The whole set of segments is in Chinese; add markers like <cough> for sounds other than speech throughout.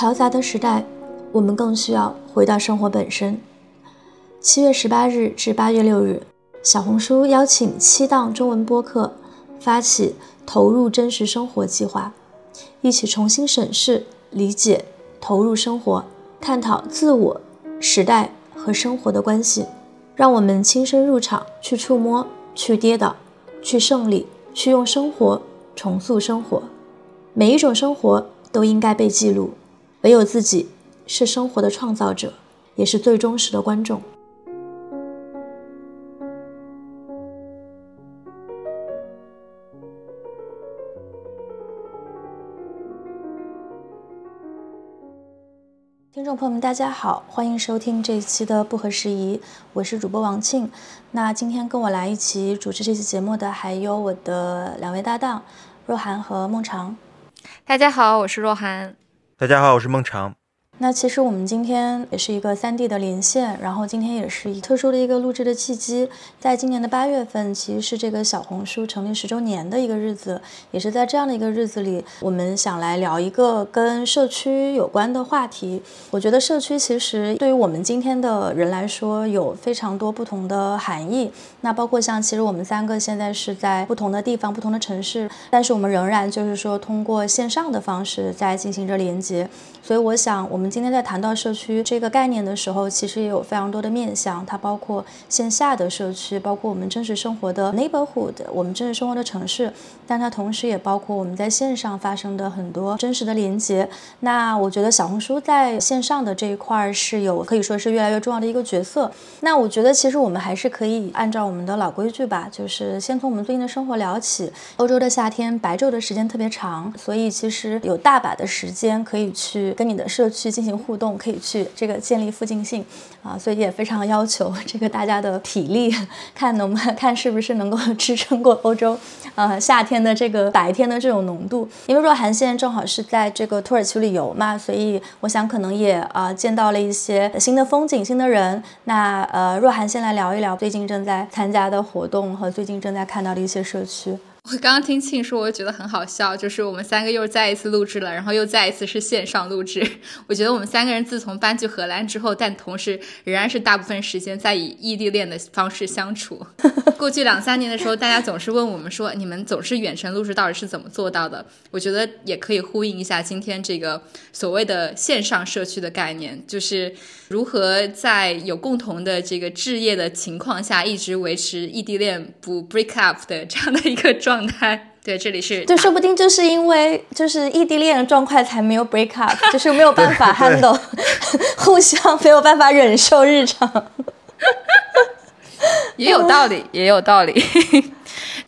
嘈杂的时代，我们更需要回到生活本身。七月十八日至八月六日，小红书邀请七档中文播客发起“投入真实生活”计划，一起重新审视、理解、投入生活，探讨自我、时代和生活的关系。让我们亲身入场，去触摸，去跌倒，去胜利，去用生活重塑生活。每一种生活都应该被记录，唯有自己是生活的创造者，也是最忠实的观众。听众朋友们，大家好，欢迎收听这一期的不合时宜，我是主播王庆。那今天跟我来一起主持这期节目的还有我的两位搭档若涵和孟尝。大家好，我是若涵。大家好，我是孟尝。那其实我们今天也是一个三 D 的连线，然后今天也是一特殊的一个录制的契机，在今年的八月份，其实是这个小红书成立十周年的一个日子，也是在这样的一个日子里，我们想来聊一个跟社区有关的话题。我觉得社区其实对于我们今天的人来说，有非常多不同的含义。那包括像其实我们三个现在是在不同的地方、不同的城市，但是我们仍然就是说通过线上的方式在进行着连接。所以我想，我们今天在谈到社区这个概念的时候，其实也有非常多的面向，它包括线下的社区，包括我们真实生活的 neighborhood，我们真实生活的城市，但它同时也包括我们在线上发生的很多真实的连接。那我觉得小红书在线上的这一块是有可以说是越来越重要的一个角色。那我觉得其实我们还是可以按照我们的老规矩吧，就是先从我们最近的生活聊起。欧洲的夏天白昼的时间特别长，所以其实有大把的时间可以去。跟你的社区进行互动，可以去这个建立附近性啊，所以也非常要求 <laughs> 这个大家的体力，看能不能看是不是能够 <laughs> 支撑过欧洲，呃夏天的这个白天的这种浓度。因为若涵现在正好是在这个土耳其旅游嘛，所以我想可能也啊见到了一些新的风景、新的人。那呃，若涵先来聊一聊最近正在参加的活动和最近正在看到的一些社区。我刚刚听庆说，我觉得很好笑，就是我们三个又再一次录制了，然后又再一次是线上录制。<laughs> 我觉得我们三个人自从搬去荷兰之后，但同时仍然是大部分时间在以异地恋的方式相处。<laughs> 过去两三年的时候，大家总是问我们说，你们总是远程录制，到底是怎么做到的？我觉得也可以呼应一下今天这个所谓的线上社区的概念，就是如何在有共同的这个置业的情况下，一直维持异地恋不 break up 的这样的一个状。状态。<laughs> 对，这里是对，说不定就是因为就是异地恋的状态才没有 break up，<laughs> 就是没有办法 handle，互相没有办法忍受日常，<laughs> 也有道理，也有道理。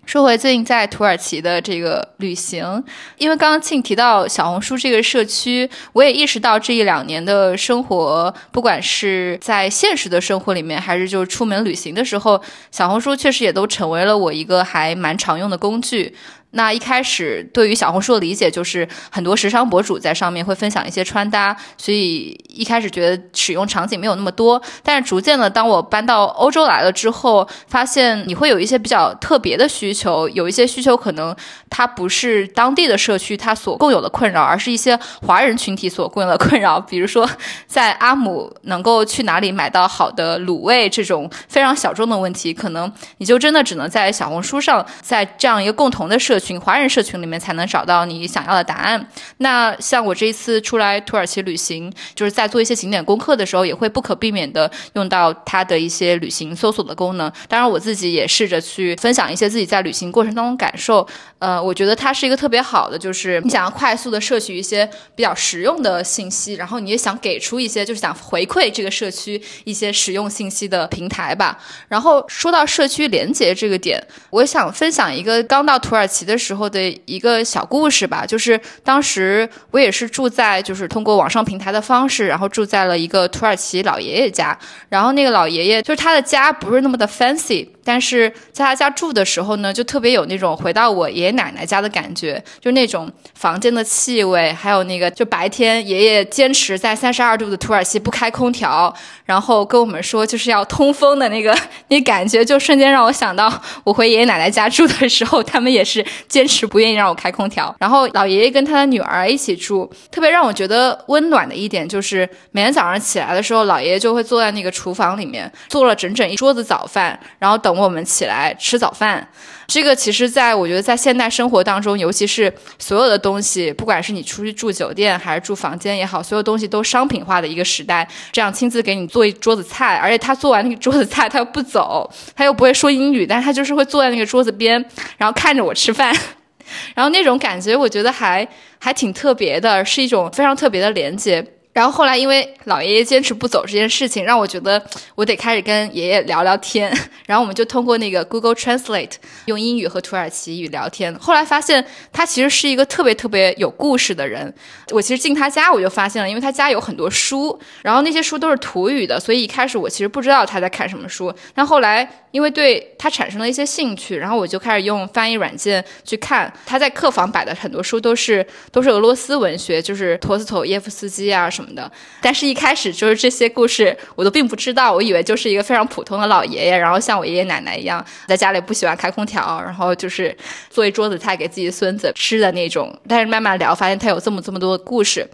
说回最近在土耳其的这个旅行，因为刚刚庆提到小红书这个社区，我也意识到这一两年的生活，不管是在现实的生活里面，还是就是出门旅行的时候，小红书确实也都成为了我一个还蛮常用的工具。那一开始对于小红书的理解就是很多时尚博主在上面会分享一些穿搭，所以一开始觉得使用场景没有那么多。但是逐渐的，当我搬到欧洲来了之后，发现你会有一些比较特别的需求，有一些需求可能它不是当地的社区它所共有的困扰，而是一些华人群体所共有的困扰。比如说，在阿姆能够去哪里买到好的卤味这种非常小众的问题，可能你就真的只能在小红书上，在这样一个共同的社。群华人社群里面才能找到你想要的答案。那像我这一次出来土耳其旅行，就是在做一些景点功课的时候，也会不可避免的用到它的一些旅行搜索的功能。当然，我自己也试着去分享一些自己在旅行过程当中感受。呃，我觉得它是一个特别好的，就是你想要快速的摄取一些比较实用的信息，然后你也想给出一些，就是想回馈这个社区一些实用信息的平台吧。然后说到社区连接这个点，我想分享一个刚到土耳其的。的时候的一个小故事吧，就是当时我也是住在，就是通过网上平台的方式，然后住在了一个土耳其老爷爷家，然后那个老爷爷就是他的家不是那么的 fancy。但是在他家住的时候呢，就特别有那种回到我爷爷奶奶家的感觉，就那种房间的气味，还有那个就白天爷爷坚持在三十二度的土耳其不开空调，然后跟我们说就是要通风的那个 <laughs> 那感觉，就瞬间让我想到我回爷爷奶奶家住的时候，他们也是坚持不愿意让我开空调。然后老爷爷跟他的女儿一起住，特别让我觉得温暖的一点就是每天早上起来的时候，老爷爷就会坐在那个厨房里面做了整整一桌子早饭，然后等等我们起来吃早饭。这个其实，在我觉得，在现代生活当中，尤其是所有的东西，不管是你出去住酒店还是住房间也好，所有东西都商品化的一个时代。这样亲自给你做一桌子菜，而且他做完那个桌子菜，他又不走，他又不会说英语，但是他就是会坐在那个桌子边，然后看着我吃饭，<laughs> 然后那种感觉，我觉得还还挺特别的，是一种非常特别的连接。然后后来，因为老爷爷坚持不走这件事情，让我觉得我得开始跟爷爷聊聊天。<laughs> 然后我们就通过那个 Google Translate 用英语和土耳其语聊天。后来发现他其实是一个特别特别有故事的人。我其实进他家我就发现了，因为他家有很多书，然后那些书都是土语的，所以一开始我其实不知道他在看什么书。但后来因为对他产生了一些兴趣，然后我就开始用翻译软件去看。他在客房摆的很多书都是都是俄罗斯文学，就是陀思妥耶夫斯基啊什么。什么的，但是一开始就是这些故事我都并不知道，我以为就是一个非常普通的老爷爷，然后像我爷爷奶奶一样，在家里不喜欢开空调，然后就是做一桌子菜给自己孙子吃的那种。但是慢慢聊，发现他有这么这么多的故事，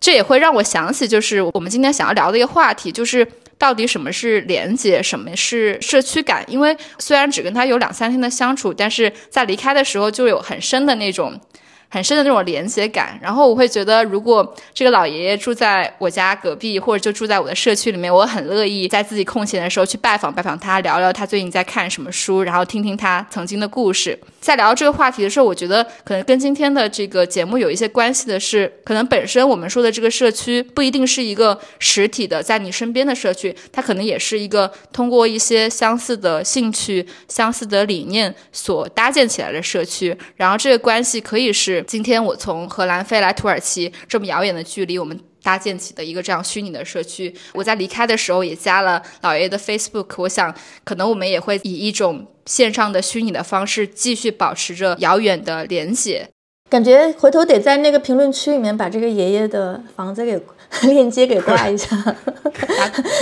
这也会让我想起，就是我们今天想要聊的一个话题，就是到底什么是连接，什么是社区感？因为虽然只跟他有两三天的相处，但是在离开的时候就有很深的那种。很深的那种连接感，然后我会觉得，如果这个老爷爷住在我家隔壁，或者就住在我的社区里面，我很乐意在自己空闲的时候去拜访拜访他，聊聊他最近在看什么书，然后听听他曾经的故事。在聊这个话题的时候，我觉得可能跟今天的这个节目有一些关系的是，可能本身我们说的这个社区不一定是一个实体的在你身边的社区，它可能也是一个通过一些相似的兴趣、相似的理念所搭建起来的社区。然后这个关系可以是。今天我从荷兰飞来土耳其，这么遥远的距离，我们搭建起的一个这样虚拟的社区。我在离开的时候也加了老爷爷的 Facebook，我想可能我们也会以一种线上的虚拟的方式继续保持着遥远的连接。感觉回头得在那个评论区里面把这个爷爷的房子给 <laughs> 链接给挂一下，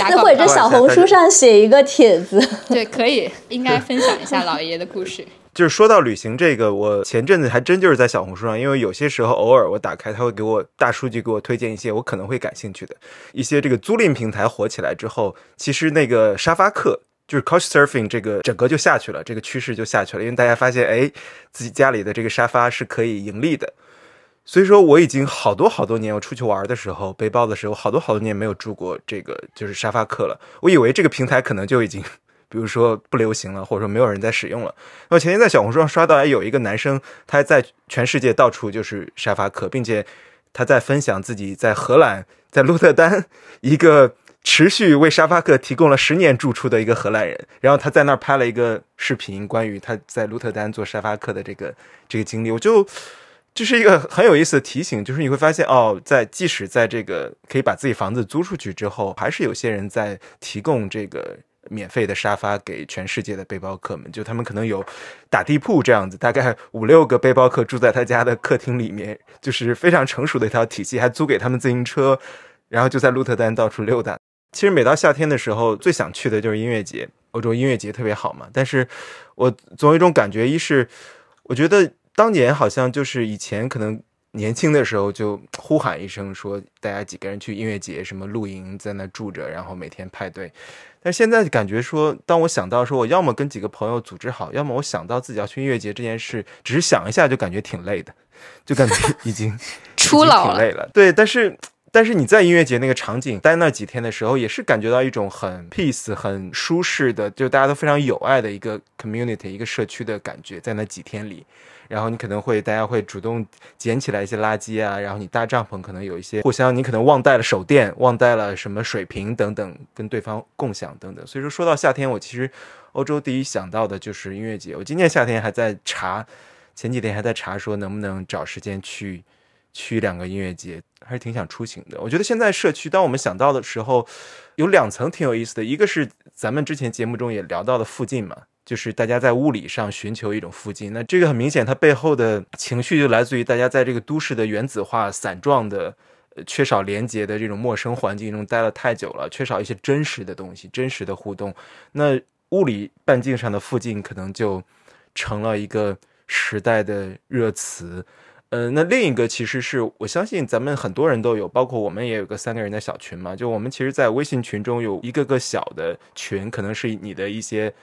那或者小红书上写一个帖子，对，可以，应该分享一下老爷爷的故事。就是说到旅行这个，我前阵子还真就是在小红书上，因为有些时候偶尔我打开，他会给我大数据给我推荐一些我可能会感兴趣的一些这个租赁平台火起来之后，其实那个沙发客就是 Couch Surfing 这个整个就下去了，这个趋势就下去了，因为大家发现哎，自己家里的这个沙发是可以盈利的，所以说我已经好多好多年，我出去玩的时候背包的时候，好多好多年没有住过这个就是沙发客了，我以为这个平台可能就已经。比如说不流行了，或者说没有人在使用了。那么前天在小红书上刷到，有一个男生，他在全世界到处就是沙发客，并且他在分享自己在荷兰，在鹿特丹一个持续为沙发客提供了十年住处的一个荷兰人。然后他在那儿拍了一个视频，关于他在鹿特丹做沙发客的这个这个经历。我就这是一个很有意思的提醒，就是你会发现哦，在即使在这个可以把自己房子租出去之后，还是有些人在提供这个。免费的沙发给全世界的背包客们，就他们可能有打地铺这样子，大概五六个背包客住在他家的客厅里面，就是非常成熟的一套体系，还租给他们自行车，然后就在鹿特丹到处溜达。其实每到夏天的时候，最想去的就是音乐节，欧洲音乐节特别好嘛。但是我总有一种感觉，一是我觉得当年好像就是以前可能年轻的时候就呼喊一声说，大家几个人去音乐节，什么露营在那住着，然后每天派对。但现在感觉说，当我想到说我要么跟几个朋友组织好，要么我想到自己要去音乐节这件事，只是想一下就感觉挺累的，就感觉 <laughs> 已经初老了。对，但是但是你在音乐节那个场景待那几天的时候，也是感觉到一种很 peace、很舒适的，就大家都非常有爱的一个 community、一个社区的感觉，在那几天里。然后你可能会，大家会主动捡起来一些垃圾啊，然后你搭帐篷可能有一些互相，你可能忘带了手电，忘带了什么水瓶等等，跟对方共享等等。所以说说到夏天，我其实欧洲第一想到的就是音乐节。我今年夏天还在查，前几天还在查说能不能找时间去去两个音乐节，还是挺想出行的。我觉得现在社区，当我们想到的时候，有两层挺有意思的，一个是咱们之前节目中也聊到的附近嘛。就是大家在物理上寻求一种附近。那这个很明显，它背后的情绪就来自于大家在这个都市的原子化、散状的、呃缺少连接的这种陌生环境中待了太久了，缺少一些真实的东西、真实的互动。那物理半径上的附近可能就成了一个时代的热词。呃，那另一个其实是我相信咱们很多人都有，包括我们也有个三个人的小群嘛。就我们其实，在微信群中有一个个小的群，可能是你的一些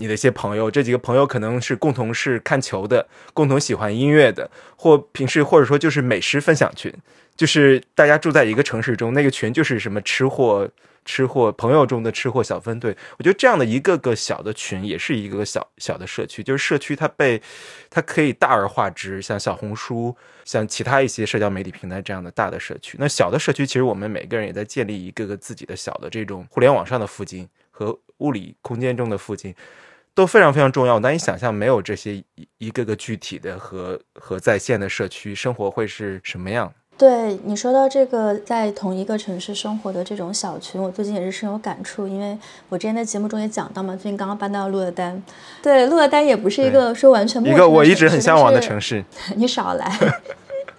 你的一些朋友，这几个朋友可能是共同是看球的，共同喜欢音乐的，或平时或者说就是美食分享群，就是大家住在一个城市中，那个群就是什么吃货。吃货朋友中的吃货小分队，我觉得这样的一个个小的群也是一个个小小的社区，就是社区它被它可以大而化之，像小红书，像其他一些社交媒体平台这样的大的社区。那小的社区，其实我们每个人也在建立一个个自己的小的这种互联网上的附近和物理空间中的附近，都非常非常重要。难以想象没有这些一一个个具体的和和在线的社区生活会是什么样。对你说到这个，在同一个城市生活的这种小群，我最近也是深有感触，因为我之前在节目中也讲到嘛，最近刚刚搬到鹿尔丹，对，鹿尔丹也不是一个说完全一个我一直很向往的城市，<laughs> 你少来。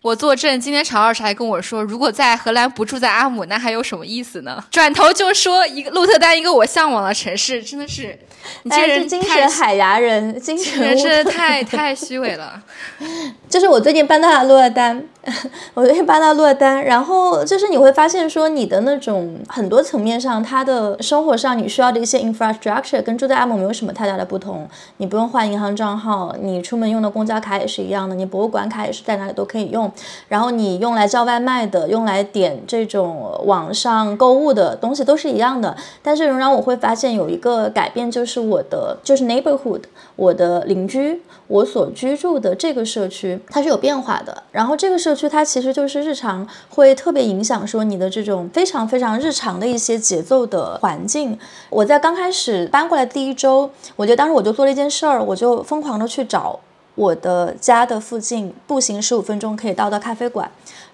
我作证，今天常老师还跟我说，如果在荷兰不住在阿姆，那还有什么意思呢？转头就说一个鹿特丹，一个我向往的城市，真的是，你这人精神海牙人，精神人真的太太虚伪了。<laughs> 就是我最近搬到了鹿特丹，<laughs> 我最近搬到落单，然后就是你会发现说，你的那种很多层面上，他的生活上你需要的一些 infrastructure 跟住在阿姆没有什么太大的不同。你不用换银行账号，你出门用的公交卡也是一样的，你博物馆卡也是在哪里都可以用。然后你用来叫外卖的，用来点这种网上购物的东西都是一样的，但是仍然我会发现有一个改变，就是我的就是 neighborhood，我的邻居，我所居住的这个社区它是有变化的。然后这个社区它其实就是日常会特别影响说你的这种非常非常日常的一些节奏的环境。我在刚开始搬过来第一周，我觉得当时我就做了一件事儿，我就疯狂的去找。我的家的附近步行十五分钟可以到的咖啡馆，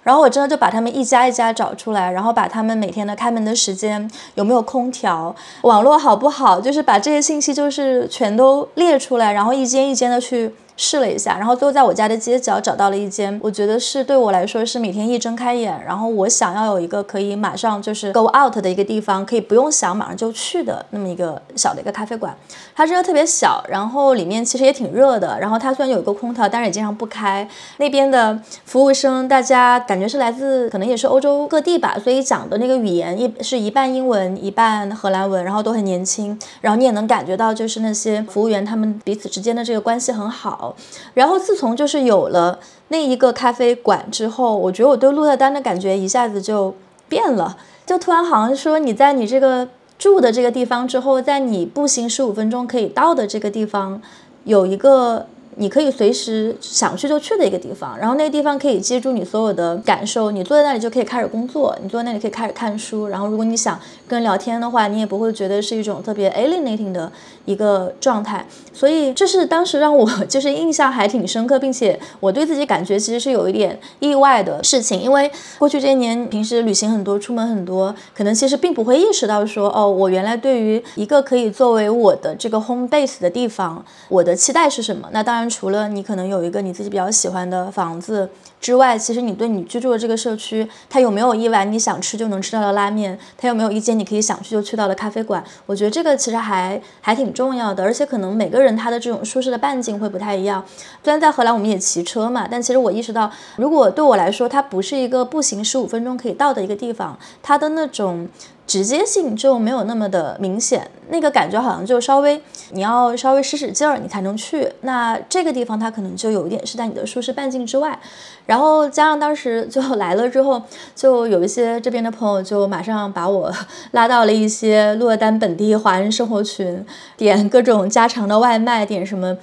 然后我真的就把他们一家一家找出来，然后把他们每天的开门的时间有没有空调，网络好不好，就是把这些信息就是全都列出来，然后一间一间的去。试了一下，然后最后在我家的街角找到了一间，我觉得是对我来说是每天一睁开眼，然后我想要有一个可以马上就是 go out 的一个地方，可以不用想马上就去的那么一个小的一个咖啡馆。它真的特别小，然后里面其实也挺热的。然后它虽然有一个空调，但是也经常不开。那边的服务生大家感觉是来自可能也是欧洲各地吧，所以讲的那个语言一是一半英文一半荷兰文，然后都很年轻。然后你也能感觉到就是那些服务员他们彼此之间的这个关系很好。然后自从就是有了那一个咖啡馆之后，我觉得我对鹿特丹的感觉一下子就变了，就突然好像说你在你这个住的这个地方之后，在你步行十五分钟可以到的这个地方，有一个。你可以随时想去就去的一个地方，然后那个地方可以接住你所有的感受。你坐在那里就可以开始工作，你坐在那里可以开始看书。然后如果你想跟人聊天的话，你也不会觉得是一种特别 alienating 的一个状态。所以这是当时让我 <laughs> 就是印象还挺深刻，并且我对自己感觉其实是有一点意外的事情。因为过去这些年平时旅行很多，出门很多，可能其实并不会意识到说，哦，我原来对于一个可以作为我的这个 home base 的地方，我的期待是什么？那当然。除了你可能有一个你自己比较喜欢的房子之外，其实你对你居住的这个社区，它有没有一碗你想吃就能吃到的拉面？它有没有一间你可以想去就去到的咖啡馆？我觉得这个其实还还挺重要的，而且可能每个人他的这种舒适的半径会不太一样。虽然在荷兰我们也骑车嘛，但其实我意识到，如果对我来说它不是一个步行十五分钟可以到的一个地方，它的那种。直接性就没有那么的明显，那个感觉好像就稍微你要稍微使使劲儿你才能去。那这个地方它可能就有一点是在你的舒适半径之外，然后加上当时就来了之后，就有一些这边的朋友就马上把我拉到了一些落单本地华人生活群，点各种家常的外卖，点什么。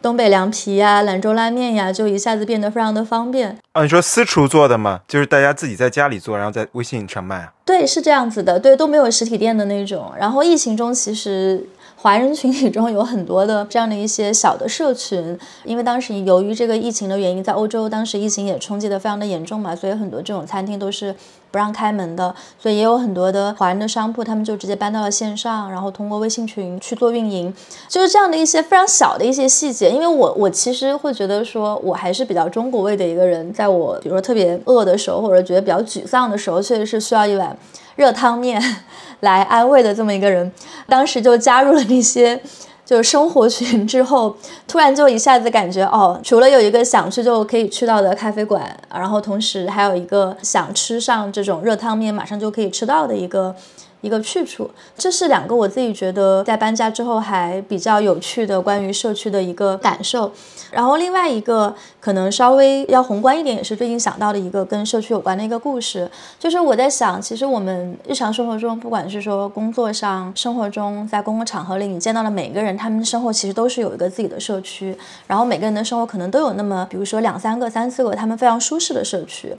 东北凉皮呀，兰州拉面呀，就一下子变得非常的方便啊！你说私厨做的吗？就是大家自己在家里做，然后在微信上卖啊？对，是这样子的，对，都没有实体店的那种。然后疫情中，其实华人群体中有很多的这样的一些小的社群，因为当时由于这个疫情的原因，在欧洲当时疫情也冲击的非常的严重嘛，所以很多这种餐厅都是不让开门的，所以也有很多的华人的商铺，他们就直接搬到了线上，然后通过微信群去做运营，就是这样的一些非常小的一些细节。因为我我其实会觉得说，我还是比较中国味的一个人，在我比如说特别饿的时候，或者觉得比较沮丧的时候，确实是需要一碗热汤面。<laughs> 来安慰的这么一个人，当时就加入了那些就是生活群之后，突然就一下子感觉哦，除了有一个想去就可以去到的咖啡馆，然后同时还有一个想吃上这种热汤面，马上就可以吃到的一个。一个去处，这是两个我自己觉得在搬家之后还比较有趣的关于社区的一个感受。然后另外一个可能稍微要宏观一点，也是最近想到的一个跟社区有关的一个故事，就是我在想，其实我们日常生活中，不管是说工作上、生活中，在公共场合里，你见到的每个人，他们的生活其实都是有一个自己的社区，然后每个人的生活可能都有那么，比如说两三个、三四个，他们非常舒适的社区。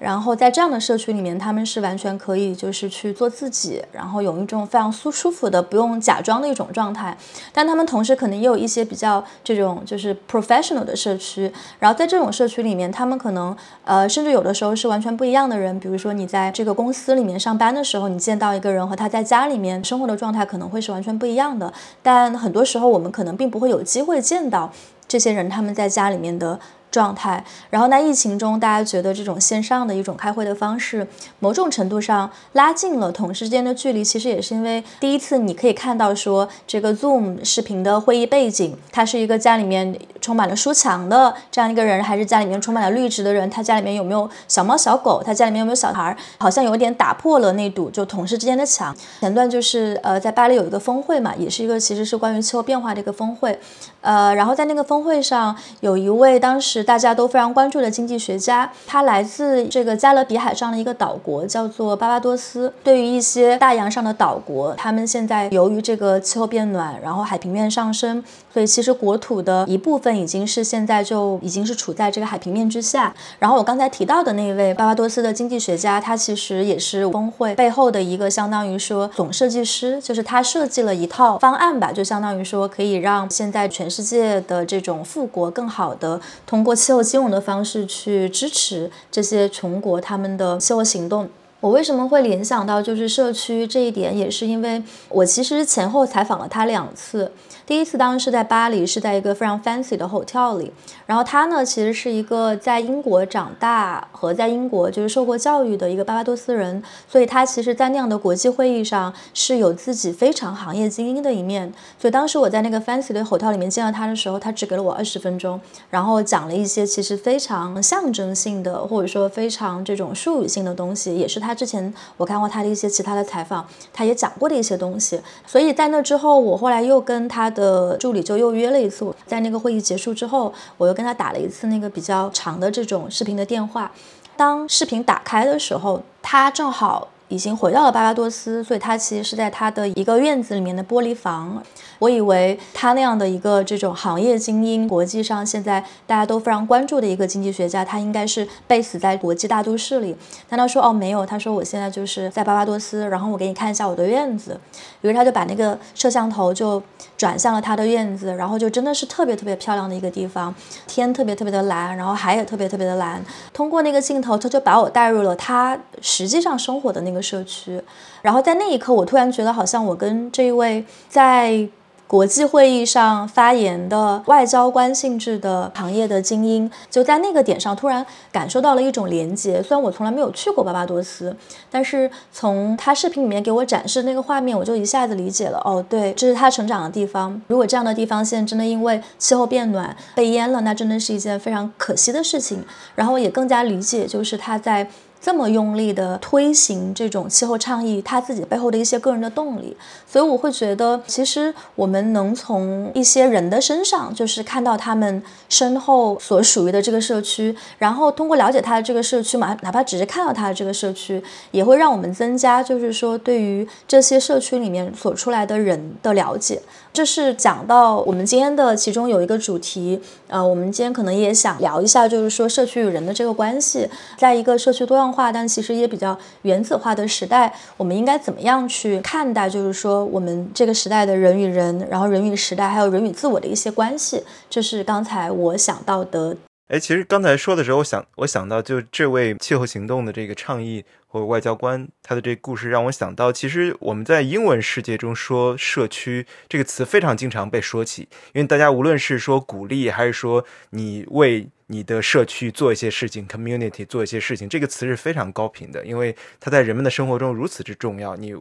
然后在这样的社区里面，他们是完全可以就是去做自己，然后有一种非常舒舒服的不用假装的一种状态。但他们同时可能也有一些比较这种就是 professional 的社区。然后在这种社区里面，他们可能呃甚至有的时候是完全不一样的人。比如说你在这个公司里面上班的时候，你见到一个人和他在家里面生活的状态可能会是完全不一样的。但很多时候我们可能并不会有机会见到这些人他们在家里面的。状态，然后在疫情中，大家觉得这种线上的一种开会的方式，某种程度上拉近了同事之间的距离。其实也是因为第一次你可以看到说，这个 Zoom 视频的会议背景，他是一个家里面充满了书墙的这样一个人，还是家里面充满了绿植的人？他家里面有没有小猫小狗？他家里面有没有小孩？好像有点打破了那堵就同事之间的墙。前段就是呃，在巴黎有一个峰会嘛，也是一个其实是关于气候变化的一个峰会，呃，然后在那个峰会上，有一位当时。大家都非常关注的经济学家，他来自这个加勒比海上的一个岛国，叫做巴巴多斯。对于一些大洋上的岛国，他们现在由于这个气候变暖，然后海平面上升，所以其实国土的一部分已经是现在就已经是处在这个海平面之下。然后我刚才提到的那位巴巴多斯的经济学家，他其实也是峰会背后的一个相当于说总设计师，就是他设计了一套方案吧，就相当于说可以让现在全世界的这种富国更好的通过。气候金融的方式去支持这些穷国他们的气候行动。我为什么会联想到就是社区这一点，也是因为我其实前后采访了他两次。第一次当时是在巴黎，是在一个非常 fancy 的 hotel 里。然后他呢，其实是一个在英国长大和在英国就是受过教育的一个巴巴多斯人，所以他其实，在那样的国际会议上是有自己非常行业精英的一面。所以当时我在那个 fancy 的 hotel 里面见到他的时候，他只给了我二十分钟，然后讲了一些其实非常象征性的，或者说非常这种术语性的东西，也是他之前我看过他的一些其他的采访，他也讲过的一些东西。所以在那之后，我后来又跟他的。的助理就又约了一次，在那个会议结束之后，我又跟他打了一次那个比较长的这种视频的电话。当视频打开的时候，他正好。已经回到了巴巴多斯，所以他其实是在他的一个院子里面的玻璃房。我以为他那样的一个这种行业精英，国际上现在大家都非常关注的一个经济学家，他应该是被死在国际大都市里。但他说哦没有，他说我现在就是在巴巴多斯，然后我给你看一下我的院子。于是他就把那个摄像头就转向了他的院子，然后就真的是特别特别漂亮的一个地方，天特别特别的蓝，然后海也特别特别的蓝。通过那个镜头，他就把我带入了他实际上生活的那个。社区，然后在那一刻，我突然觉得好像我跟这一位在国际会议上发言的外交官性质的行业的精英，就在那个点上突然感受到了一种连接。虽然我从来没有去过巴巴多斯，但是从他视频里面给我展示那个画面，我就一下子理解了。哦，对，这是他成长的地方。如果这样的地方现在真的因为气候变暖被淹了，那真的是一件非常可惜的事情。然后也更加理解，就是他在。这么用力的推行这种气候倡议，他自己背后的一些个人的动力，所以我会觉得，其实我们能从一些人的身上，就是看到他们身后所属于的这个社区，然后通过了解他的这个社区嘛，哪怕只是看到他的这个社区，也会让我们增加，就是说对于这些社区里面所出来的人的了解。这是讲到我们今天的其中有一个主题，呃，我们今天可能也想聊一下，就是说社区与人的这个关系，在一个社区多样。化，但其实也比较原子化的时代，我们应该怎么样去看待？就是说，我们这个时代的人与人，然后人与时代，还有人与自我的一些关系，这是刚才我想到的。哎，其实刚才说的时候，我想我想到，就这位气候行动的这个倡议或者外交官，他的这个故事让我想到，其实我们在英文世界中说“社区”这个词非常经常被说起，因为大家无论是说鼓励，还是说你为你的社区做一些事情，community 做一些事情，这个词是非常高频的，因为它在人们的生活中如此之重要。你。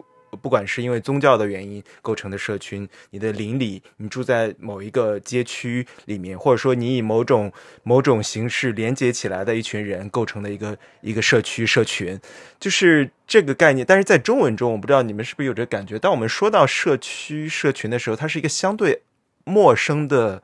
不管是因为宗教的原因构成的社群，你的邻里，你住在某一个街区里面，或者说你以某种某种形式连接起来的一群人构成的一个一个社区社群，就是这个概念。但是在中文中，我不知道你们是不是有这感觉？当我们说到社区社群的时候，它是一个相对陌生的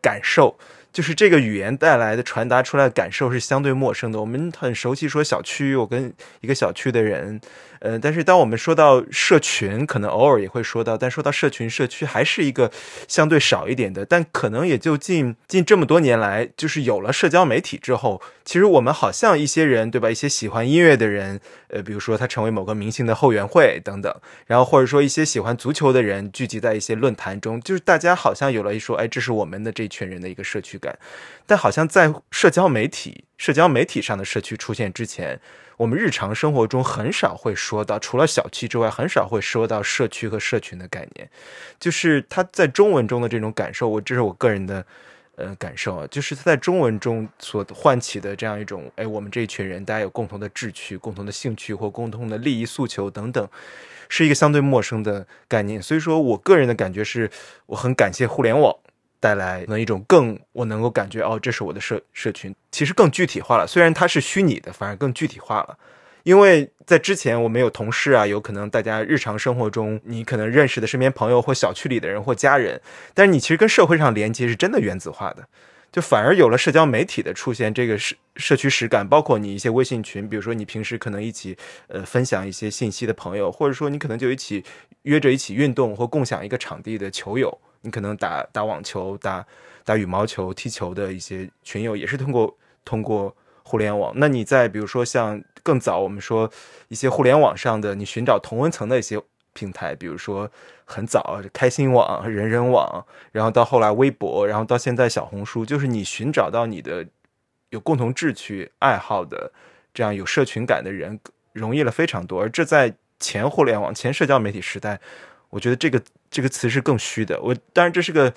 感受。就是这个语言带来的传达出来的感受是相对陌生的。我们很熟悉说小区，我跟一个小区的人，呃，但是当我们说到社群，可能偶尔也会说到，但说到社群、社区还是一个相对少一点的。但可能也就近近这么多年来，就是有了社交媒体之后，其实我们好像一些人，对吧？一些喜欢音乐的人，呃，比如说他成为某个明星的后援会等等，然后或者说一些喜欢足球的人聚集在一些论坛中，就是大家好像有了一说，哎，这是我们的这群人的一个社区。感，但好像在社交媒体、社交媒体上的社区出现之前，我们日常生活中很少会说到，除了小区之外，很少会说到社区和社群的概念。就是他在中文中的这种感受，我这是我个人的呃感受啊，就是他在中文中所唤起的这样一种，哎，我们这一群人大家有共同的志趣、共同的兴趣或共同的利益诉求等等，是一个相对陌生的概念。所以说我个人的感觉是，我很感谢互联网。带来那一种更我能够感觉哦，这是我的社社群，其实更具体化了。虽然它是虚拟的，反而更具体化了。因为在之前我们有同事啊，有可能大家日常生活中你可能认识的身边朋友或小区里的人或家人，但是你其实跟社会上连接是真的原子化的。就反而有了社交媒体的出现，这个社社区实感，包括你一些微信群，比如说你平时可能一起呃分享一些信息的朋友，或者说你可能就一起约着一起运动或共享一个场地的球友。你可能打打网球、打打羽毛球、踢球的一些群友，也是通过通过互联网。那你在比如说像更早，我们说一些互联网上的你寻找同温层的一些平台，比如说很早开心网、人人网，然后到后来微博，然后到现在小红书，就是你寻找到你的有共同志趣爱好的这样有社群感的人，容易了非常多。而这在前互联网、前社交媒体时代。我觉得这个这个词是更虚的。我当然这是个，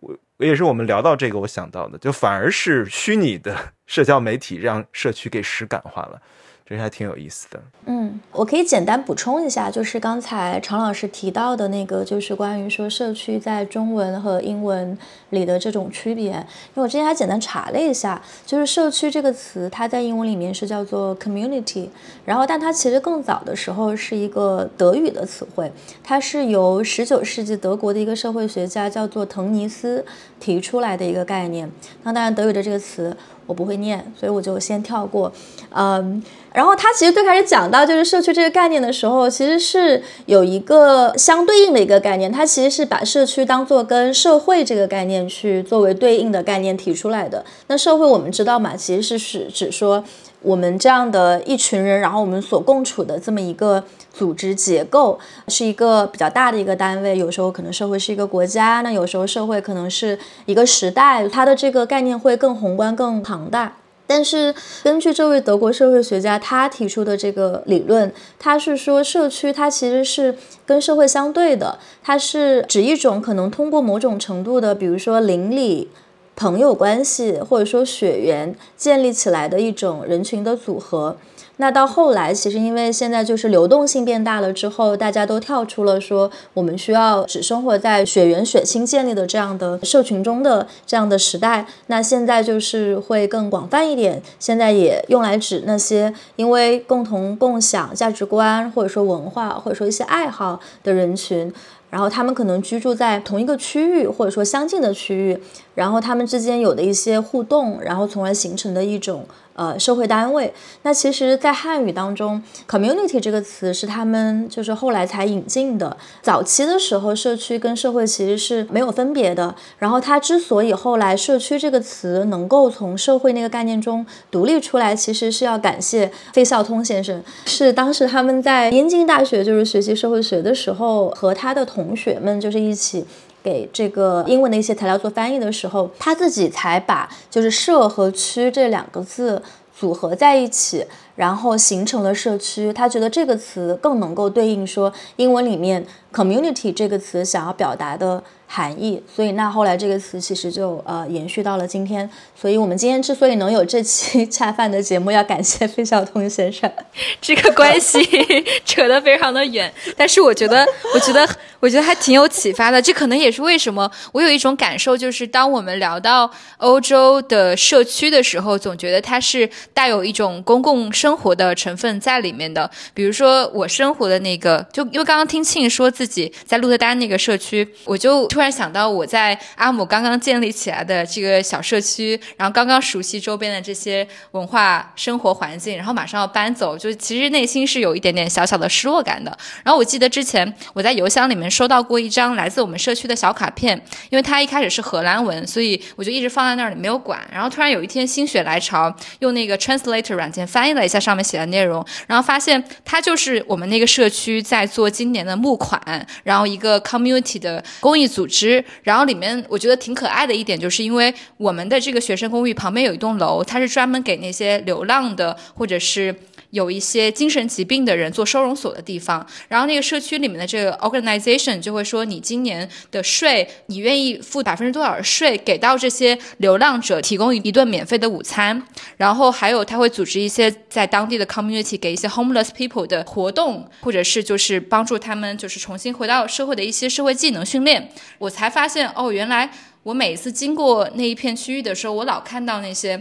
我也是我们聊到这个我想到的，就反而是虚拟的 <laughs> 社交媒体让社区给实感化了。这还挺有意思的。嗯，我可以简单补充一下，就是刚才常老师提到的那个，就是关于说社区在中文和英文里的这种区别。因为我之前还简单查了一下，就是社区这个词，它在英文里面是叫做 community，然后但它其实更早的时候是一个德语的词汇，它是由十九世纪德国的一个社会学家叫做滕尼斯提出来的一个概念。那当然，德语的这个词。我不会念，所以我就先跳过。嗯，然后他其实最开始讲到就是社区这个概念的时候，其实是有一个相对应的一个概念，他其实是把社区当做跟社会这个概念去作为对应的概念提出来的。那社会我们知道嘛，其实是指指说。我们这样的一群人，然后我们所共处的这么一个组织结构，是一个比较大的一个单位。有时候可能社会是一个国家，那有时候社会可能是一个时代，它的这个概念会更宏观、更庞大。但是根据这位德国社会学家他提出的这个理论，他是说社区它其实是跟社会相对的，它是指一种可能通过某种程度的，比如说邻里。朋友关系或者说血缘建立起来的一种人群的组合，那到后来其实因为现在就是流动性变大了之后，大家都跳出了说我们需要只生活在血缘血亲建立的这样的社群中的这样的时代，那现在就是会更广泛一点，现在也用来指那些因为共同共享价值观或者说文化或者说一些爱好的人群。然后他们可能居住在同一个区域，或者说相近的区域，然后他们之间有的一些互动，然后从而形成的一种呃，社会单位。那其实，在汉语当中，community 这个词是他们就是后来才引进的。早期的时候，社区跟社会其实是没有分别的。然后，它之所以后来社区这个词能够从社会那个概念中独立出来，其实是要感谢费孝通先生。是当时他们在燕京大学就是学习社会学的时候，和他的同学们就是一起。给这个英文的一些材料做翻译的时候，他自己才把就是社和区这两个字组合在一起，然后形成了社区。他觉得这个词更能够对应说英文里面 community 这个词想要表达的。含义，所以那后来这个词其实就呃延续到了今天。所以我们今天之所以能有这期 <laughs> 恰饭的节目，要感谢费孝通先生。<laughs> 这个关系 <laughs> 扯得非常的远，但是我觉得，我觉得，我觉得还挺有启发的。这可能也是为什么我有一种感受，就是当我们聊到欧洲的社区的时候，总觉得它是带有一种公共生活的成分在里面的。比如说我生活的那个，就因为刚刚听庆说自己在鹿特丹那个社区，我就突然。突然想到我在阿姆刚刚建立起来的这个小社区，然后刚刚熟悉周边的这些文化生活环境，然后马上要搬走，就其实内心是有一点点小小的失落感的。然后我记得之前我在邮箱里面收到过一张来自我们社区的小卡片，因为它一开始是荷兰文，所以我就一直放在那里没有管。然后突然有一天心血来潮，用那个 Translator 软件翻译了一下上面写的内容，然后发现它就是我们那个社区在做今年的募款，然后一个 community 的公益组组织。然后里面我觉得挺可爱的一点，就是因为我们的这个学生公寓旁边有一栋楼，它是专门给那些流浪的或者是有一些精神疾病的人做收容所的地方。然后那个社区里面的这个 organization 就会说，你今年的税，你愿意付百分之多少的税给到这些流浪者，提供一顿免费的午餐。然后还有他会组织一些在当地的 community 给一些 homeless people 的活动，或者是就是帮助他们就是重新回到社会的一些社会技能训练。我才发现哦，原来我每一次经过那一片区域的时候，我老看到那些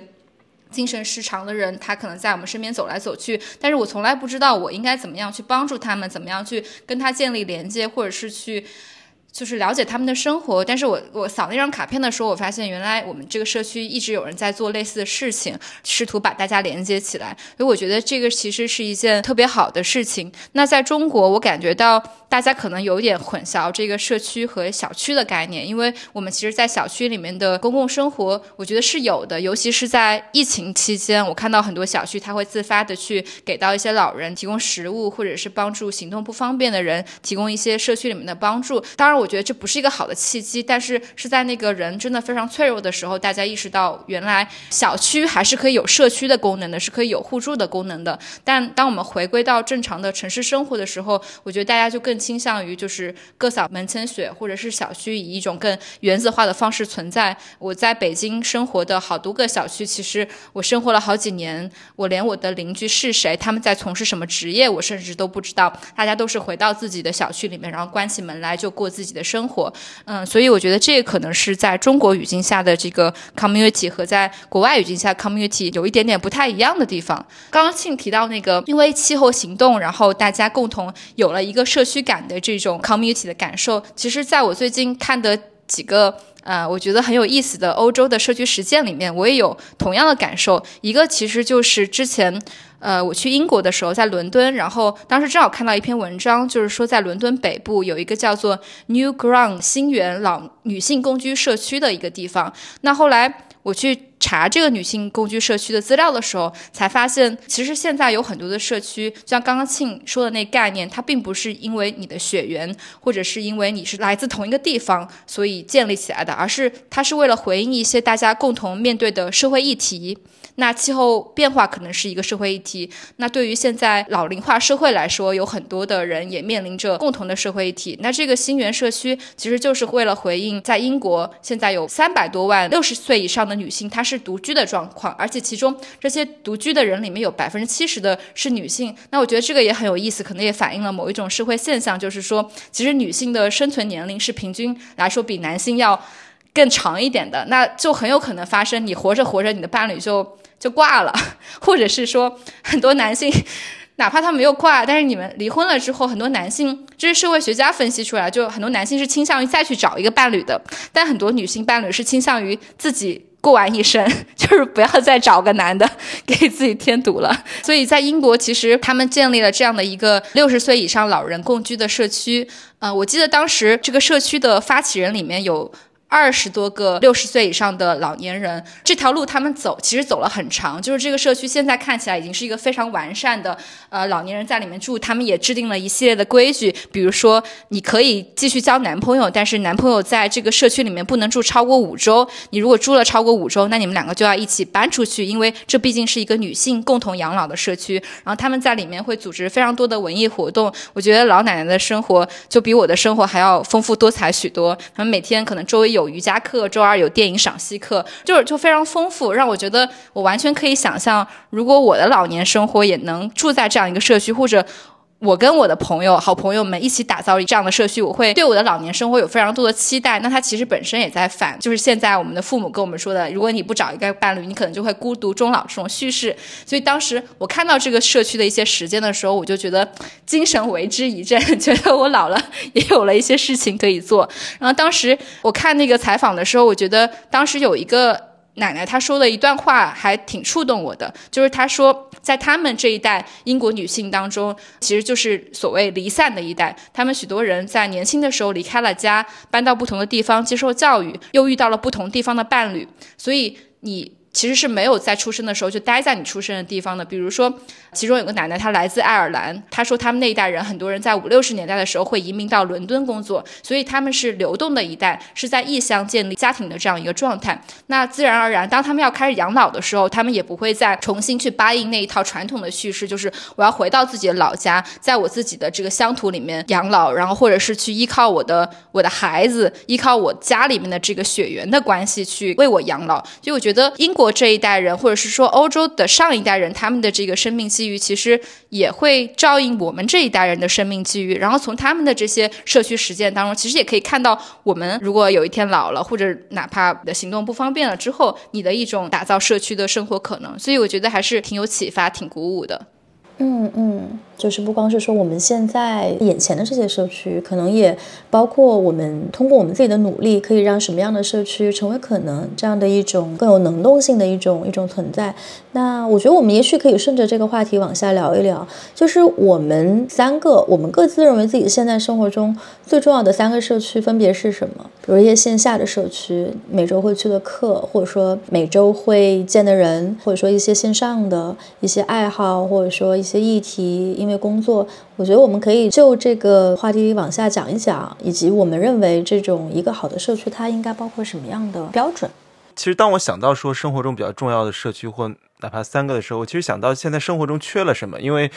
精神失常的人，他可能在我们身边走来走去，但是我从来不知道我应该怎么样去帮助他们，怎么样去跟他建立连接，或者是去。就是了解他们的生活，但是我我扫那张卡片的时候，我发现原来我们这个社区一直有人在做类似的事情，试图把大家连接起来，所以我觉得这个其实是一件特别好的事情。那在中国，我感觉到大家可能有点混淆这个社区和小区的概念，因为我们其实，在小区里面的公共生活，我觉得是有的，尤其是在疫情期间，我看到很多小区，他会自发的去给到一些老人提供食物，或者是帮助行动不方便的人提供一些社区里面的帮助。当然。我我觉得这不是一个好的契机，但是是在那个人真的非常脆弱的时候，大家意识到原来小区还是可以有社区的功能的，是可以有互助的功能的。但当我们回归到正常的城市生活的时候，我觉得大家就更倾向于就是各扫门前雪，或者是小区以一种更原子化的方式存在。我在北京生活的好多个小区，其实我生活了好几年，我连我的邻居是谁，他们在从事什么职业，我甚至都不知道。大家都是回到自己的小区里面，然后关起门来就过自己。的生活，嗯，所以我觉得这可能是在中国语境下的这个 community 和在国外语境下 community 有一点点不太一样的地方。刚刚庆提到那个，因为气候行动，然后大家共同有了一个社区感的这种 community 的感受。其实，在我最近看的几个呃，我觉得很有意思的欧洲的社区实践里面，我也有同样的感受。一个其实就是之前。呃，我去英国的时候，在伦敦，然后当时正好看到一篇文章，就是说在伦敦北部有一个叫做 New Ground 新园老女性共居社区的一个地方。那后来我去查这个女性共居社区的资料的时候，才发现，其实现在有很多的社区，像刚刚庆说的那概念，它并不是因为你的血缘，或者是因为你是来自同一个地方，所以建立起来的，而是它是为了回应一些大家共同面对的社会议题。那气候变化可能是一个社会议题。那对于现在老龄化社会来说，有很多的人也面临着共同的社会议题。那这个新源社区其实就是为了回应，在英国现在有三百多万六十岁以上的女性，她是独居的状况，而且其中这些独居的人里面有百分之七十的是女性。那我觉得这个也很有意思，可能也反映了某一种社会现象，就是说，其实女性的生存年龄是平均来说比男性要更长一点的。那就很有可能发生，你活着活着，你的伴侣就。就挂了，<laughs> 或者是说很多男性，哪怕他没有挂，但是你们离婚了之后，很多男性，这是社会学家分析出来，就很多男性是倾向于再去找一个伴侣的，但很多女性伴侣是倾向于自己过完一生，<laughs> 就是不要再找个男的给自己添堵了。所以在英国，其实他们建立了这样的一个六十岁以上老人共居的社区。呃，我记得当时这个社区的发起人里面有。二十多个六十岁以上的老年人，这条路他们走其实走了很长。就是这个社区现在看起来已经是一个非常完善的，呃，老年人在里面住。他们也制定了一系列的规矩，比如说你可以继续交男朋友，但是男朋友在这个社区里面不能住超过五周。你如果住了超过五周，那你们两个就要一起搬出去，因为这毕竟是一个女性共同养老的社区。然后他们在里面会组织非常多的文艺活动。我觉得老奶奶的生活就比我的生活还要丰富多彩许多。他们每天可能周围有。有瑜伽课，周二有电影赏析课，就是就非常丰富，让我觉得我完全可以想象，如果我的老年生活也能住在这样一个社区，或者。我跟我的朋友、好朋友们一起打造这样的社区，我会对我的老年生活有非常多的期待。那它其实本身也在反，就是现在我们的父母跟我们说的，如果你不找一个伴侣，你可能就会孤独终老这种叙事。所以当时我看到这个社区的一些实践的时候，我就觉得精神为之一振，觉得我老了也有了一些事情可以做。然后当时我看那个采访的时候，我觉得当时有一个。奶奶她说的一段话还挺触动我的，就是她说，在他们这一代英国女性当中，其实就是所谓离散的一代，他们许多人在年轻的时候离开了家，搬到不同的地方接受教育，又遇到了不同地方的伴侣，所以你。其实是没有在出生的时候就待在你出生的地方的。比如说，其中有个奶奶，她来自爱尔兰，她说他们那一代人很多人在五六十年代的时候会移民到伦敦工作，所以他们是流动的一代，是在异乡建立家庭的这样一个状态。那自然而然，当他们要开始养老的时候，他们也不会再重新去答应那一套传统的叙事，就是我要回到自己的老家，在我自己的这个乡土里面养老，然后或者是去依靠我的我的孩子，依靠我家里面的这个血缘的关系去为我养老。所以我觉得英国。这一代人，或者是说欧洲的上一代人，他们的这个生命机遇，其实也会照应我们这一代人的生命机遇。然后从他们的这些社区实践当中，其实也可以看到，我们如果有一天老了，或者哪怕的行动不方便了之后，你的一种打造社区的生活可能。所以我觉得还是挺有启发、挺鼓舞的。嗯嗯。就是不光是说我们现在眼前的这些社区，可能也包括我们通过我们自己的努力，可以让什么样的社区成为可能这样的一种更有能动性的一种一种存在。那我觉得我们也许可以顺着这个话题往下聊一聊，就是我们三个，我们各自认为自己现在生活中最重要的三个社区分别是什么？比如一些线下的社区，每周会去的课，或者说每周会见的人，或者说一些线上的一些爱好，或者说一些议题，因为。工作，我觉得我们可以就这个话题往下讲一讲，以及我们认为这种一个好的社区，它应该包括什么样的标准。其实，当我想到说生活中比较重要的社区，或哪怕三个的时候，我其实想到现在生活中缺了什么。因为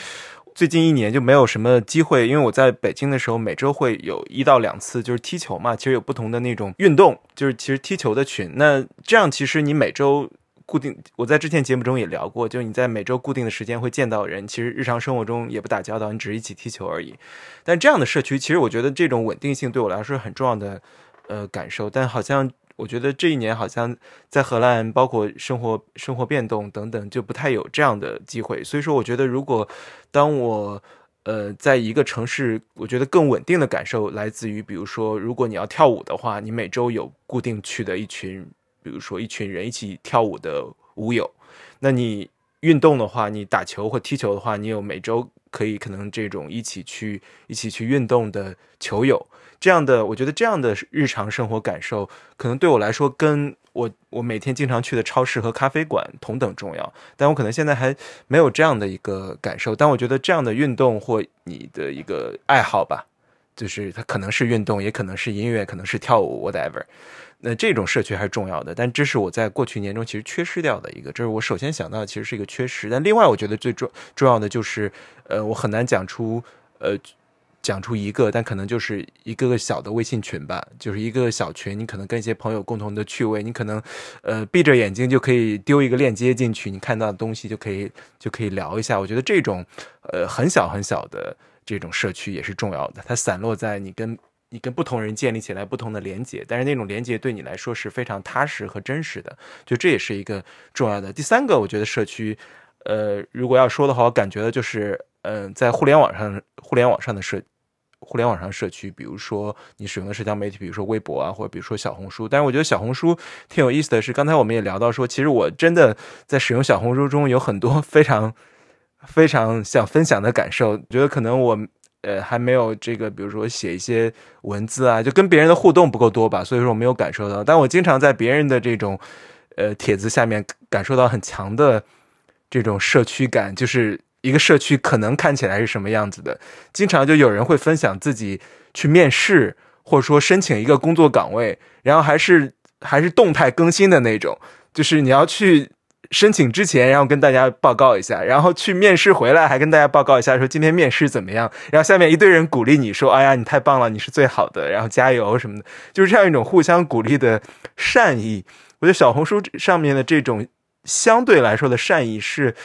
最近一年就没有什么机会，因为我在北京的时候，每周会有一到两次就是踢球嘛，其实有不同的那种运动，就是其实踢球的群。那这样其实你每周。固定，我在之前节目中也聊过，就是你在每周固定的时间会见到人，其实日常生活中也不打交道，你只是一起踢球而已。但这样的社区，其实我觉得这种稳定性对我来说是很重要的，呃，感受。但好像我觉得这一年好像在荷兰，包括生活生活变动等等，就不太有这样的机会。所以说，我觉得如果当我呃在一个城市，我觉得更稳定的感受来自于，比如说，如果你要跳舞的话，你每周有固定去的一群。比如说一群人一起跳舞的舞友，那你运动的话，你打球或踢球的话，你有每周可以可能这种一起去一起去运动的球友，这样的我觉得这样的日常生活感受，可能对我来说跟我我每天经常去的超市和咖啡馆同等重要。但我可能现在还没有这样的一个感受，但我觉得这样的运动或你的一个爱好吧，就是它可能是运动，也可能是音乐，可能是跳舞，whatever。那这种社区还是重要的，但这是我在过去年中其实缺失掉的一个，这是我首先想到，其实是一个缺失。但另外，我觉得最重重要的就是，呃，我很难讲出，呃，讲出一个，但可能就是一个个小的微信群吧，就是一个小群，你可能跟一些朋友共同的趣味，你可能，呃，闭着眼睛就可以丢一个链接进去，你看到的东西就可以就可以聊一下。我觉得这种，呃，很小很小的这种社区也是重要的，它散落在你跟。你跟不同人建立起来不同的连接，但是那种连接对你来说是非常踏实和真实的，就这也是一个重要的。第三个，我觉得社区，呃，如果要说的话，我感觉的就是，嗯，在互联网上，互联网上的社，互联网上社区，比如说你使用的社交媒体，比如说微博啊，或者比如说小红书。但是我觉得小红书挺有意思的是，刚才我们也聊到说，其实我真的在使用小红书中有很多非常非常想分享的感受。觉得可能我呃还没有这个，比如说写一些文字啊，就跟别人的互动不够多吧，所以说我没有感受到。但我经常在别人的这种呃帖子下面感受到很强的这种社区感，就是。一个社区可能看起来是什么样子的？经常就有人会分享自己去面试，或者说申请一个工作岗位，然后还是还是动态更新的那种，就是你要去申请之前，然后跟大家报告一下，然后去面试回来还跟大家报告一下，说今天面试怎么样，然后下面一堆人鼓励你说：“哎呀，你太棒了，你是最好的，然后加油什么的。”就是这样一种互相鼓励的善意。我觉得小红书上面的这种相对来说的善意是。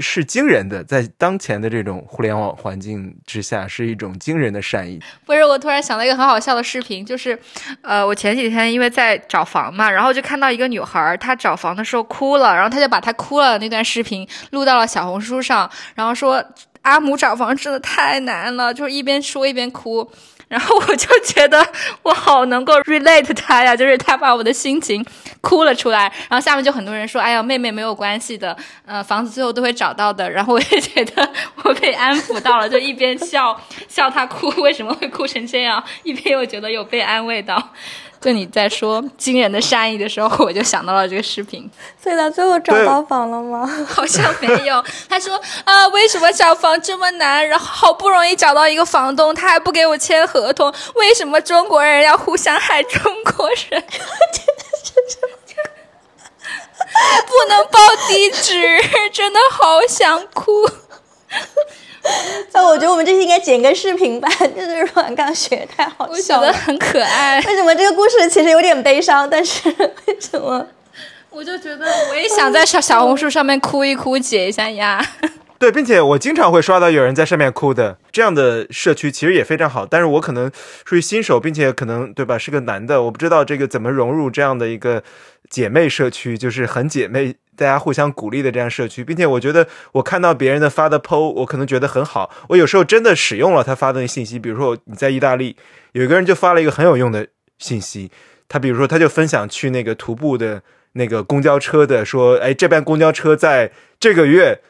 是惊人的，在当前的这种互联网环境之下，是一种惊人的善意。不是，我突然想到一个很好笑的视频，就是，呃，我前几天因为在找房嘛，然后就看到一个女孩，她找房的时候哭了，然后她就把她哭了那段视频录到了小红书上，然后说阿姆找房真的太难了，就是一边说一边哭。然后我就觉得我好能够 relate 他呀，就是他把我的心情哭了出来。然后下面就很多人说：“哎呀，妹妹没有关系的，呃，房子最后都会找到的。”然后我也觉得我被安抚到了，就一边笑笑他哭为什么会哭成这样，一边又觉得有被安慰到。就你在说惊人的善意的时候，我就想到了这个视频。所以他最后找到房了吗？<laughs> 好像没有。他说啊，为什么找房这么难？然后好不容易找到一个房东，他还不给我签合同。为什么中国人要互相害中国人？<laughs> 不能报地址，<laughs> 真的好想哭。<laughs> 那我觉得我们这期应该剪个视频吧，<laughs> 就是阮刚学太好笑了，很可爱。为什么这个故事其实有点悲伤？但是为什么？我就觉得我也想在小小红书上面哭一哭，解一下压。对，并且我经常会刷到有人在上面哭的，这样的社区其实也非常好。但是我可能属于新手，并且可能对吧，是个男的，我不知道这个怎么融入这样的一个姐妹社区，就是很姐妹。大家互相鼓励的这样社区，并且我觉得我看到别人的发的 PO，我可能觉得很好。我有时候真的使用了他发的那信息，比如说你在意大利，有一个人就发了一个很有用的信息，他比如说他就分享去那个徒步的那个公交车的，说哎这班公交车在这个月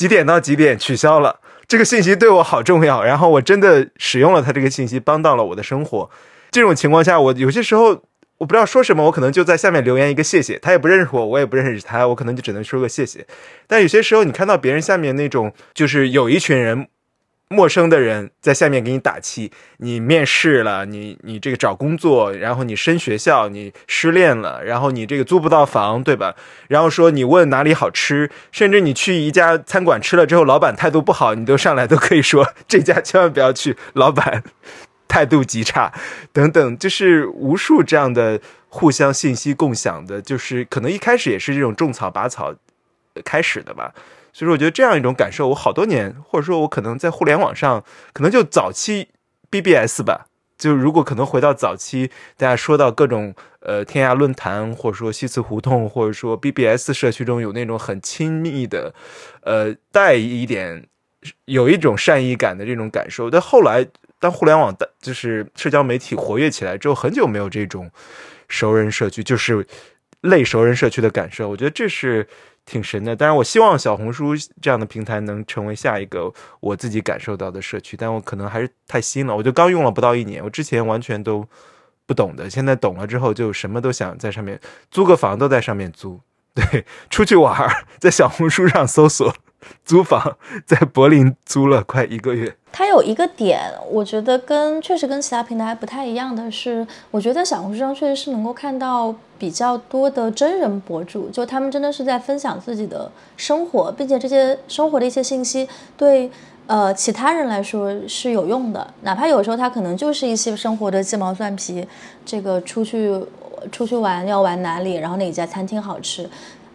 几点到几点取消了，这个信息对我好重要。然后我真的使用了他这个信息，帮到了我的生活。这种情况下，我有些时候。我不知道说什么，我可能就在下面留言一个谢谢。他也不认识我，我也不认识他，我可能就只能说个谢谢。但有些时候，你看到别人下面那种，就是有一群人，陌生的人在下面给你打气。你面试了，你你这个找工作，然后你升学校，你失恋了，然后你这个租不到房，对吧？然后说你问哪里好吃，甚至你去一家餐馆吃了之后，老板态度不好，你都上来都可以说这家千万不要去，老板。<laughs> 态度极差，等等，就是无数这样的互相信息共享的，就是可能一开始也是这种种草拔草开始的吧。所以说，我觉得这样一种感受，我好多年，或者说我可能在互联网上，可能就早期 BBS 吧。就如果可能回到早期，大家说到各种呃天涯论坛，或者说西祠胡同，或者说 BBS 社区中有那种很亲密的，呃带一点有一种善意感的这种感受，但后来。当互联网的，就是社交媒体活跃起来之后，很久没有这种熟人社区，就是类熟人社区的感受。我觉得这是挺神的。但是，我希望小红书这样的平台能成为下一个我自己感受到的社区，但我可能还是太新了。我就刚用了不到一年，我之前完全都不懂的，现在懂了之后，就什么都想在上面租个房，都在上面租。对，出去玩，在小红书上搜索。<laughs> 租房在柏林租了快一个月。它有一个点，我觉得跟确实跟其他平台不太一样的是，我觉得小红书上确实是能够看到比较多的真人博主，就他们真的是在分享自己的生活，并且这些生活的一些信息对呃其他人来说是有用的，哪怕有时候他可能就是一些生活的鸡毛蒜皮，这个出去出去玩要玩哪里，然后哪家餐厅好吃。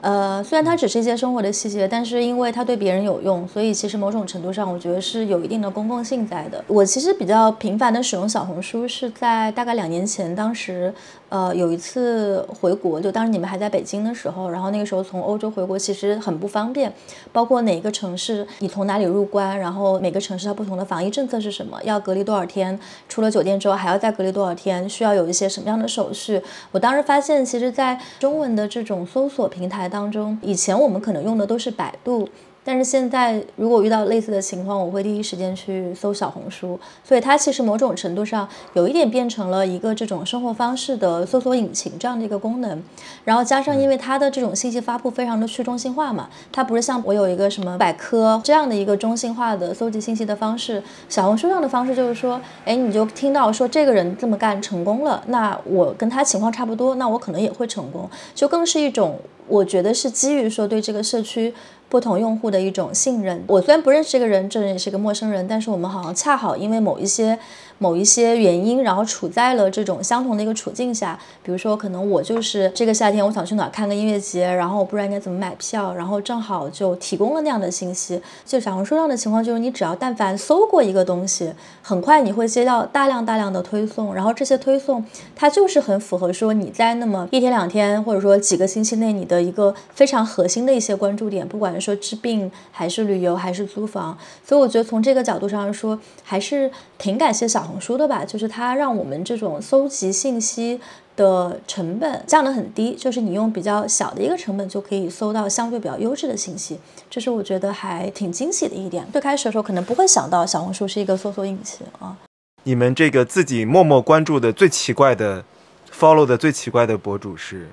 呃，虽然它只是一些生活的细节，但是因为它对别人有用，所以其实某种程度上，我觉得是有一定的公共性在的。我其实比较频繁的使用小红书，是在大概两年前，当时。呃，有一次回国，就当时你们还在北京的时候，然后那个时候从欧洲回国其实很不方便，包括哪个城市你从哪里入关，然后每个城市它不同的防疫政策是什么，要隔离多少天，出了酒店之后还要再隔离多少天，需要有一些什么样的手续。我当时发现，其实，在中文的这种搜索平台当中，以前我们可能用的都是百度。但是现在，如果遇到类似的情况，我会第一时间去搜小红书，所以它其实某种程度上有一点变成了一个这种生活方式的搜索引擎这样的一个功能。然后加上因为它的这种信息发布非常的去中心化嘛，它不是像我有一个什么百科这样的一个中心化的搜集信息的方式，小红书上的方式就是说，哎，你就听到说这个人这么干成功了，那我跟他情况差不多，那我可能也会成功，就更是一种我觉得是基于说对这个社区。不同用户的一种信任。我虽然不认识这个人，这人也是个陌生人，但是我们好像恰好因为某一些。某一些原因，然后处在了这种相同的一个处境下，比如说，可能我就是这个夏天我想去哪看个音乐节，然后我不知道应该怎么买票，然后正好就提供了那样的信息。就小红书上的情况，就是你只要但凡搜过一个东西，很快你会接到大量大量的推送，然后这些推送它就是很符合说你在那么一天两天，或者说几个星期内你的一个非常核心的一些关注点，不管说治病还是旅游还是租房，所以我觉得从这个角度上说，还是挺感谢小。小红书的吧，就是它让我们这种搜集信息的成本降得很低，就是你用比较小的一个成本就可以搜到相对比较优质的信息，这是我觉得还挺惊喜的一点。最开始的时候可能不会想到小红书是一个搜索引擎啊。你们这个自己默默关注的最奇怪的 follow 的最奇怪的博主是？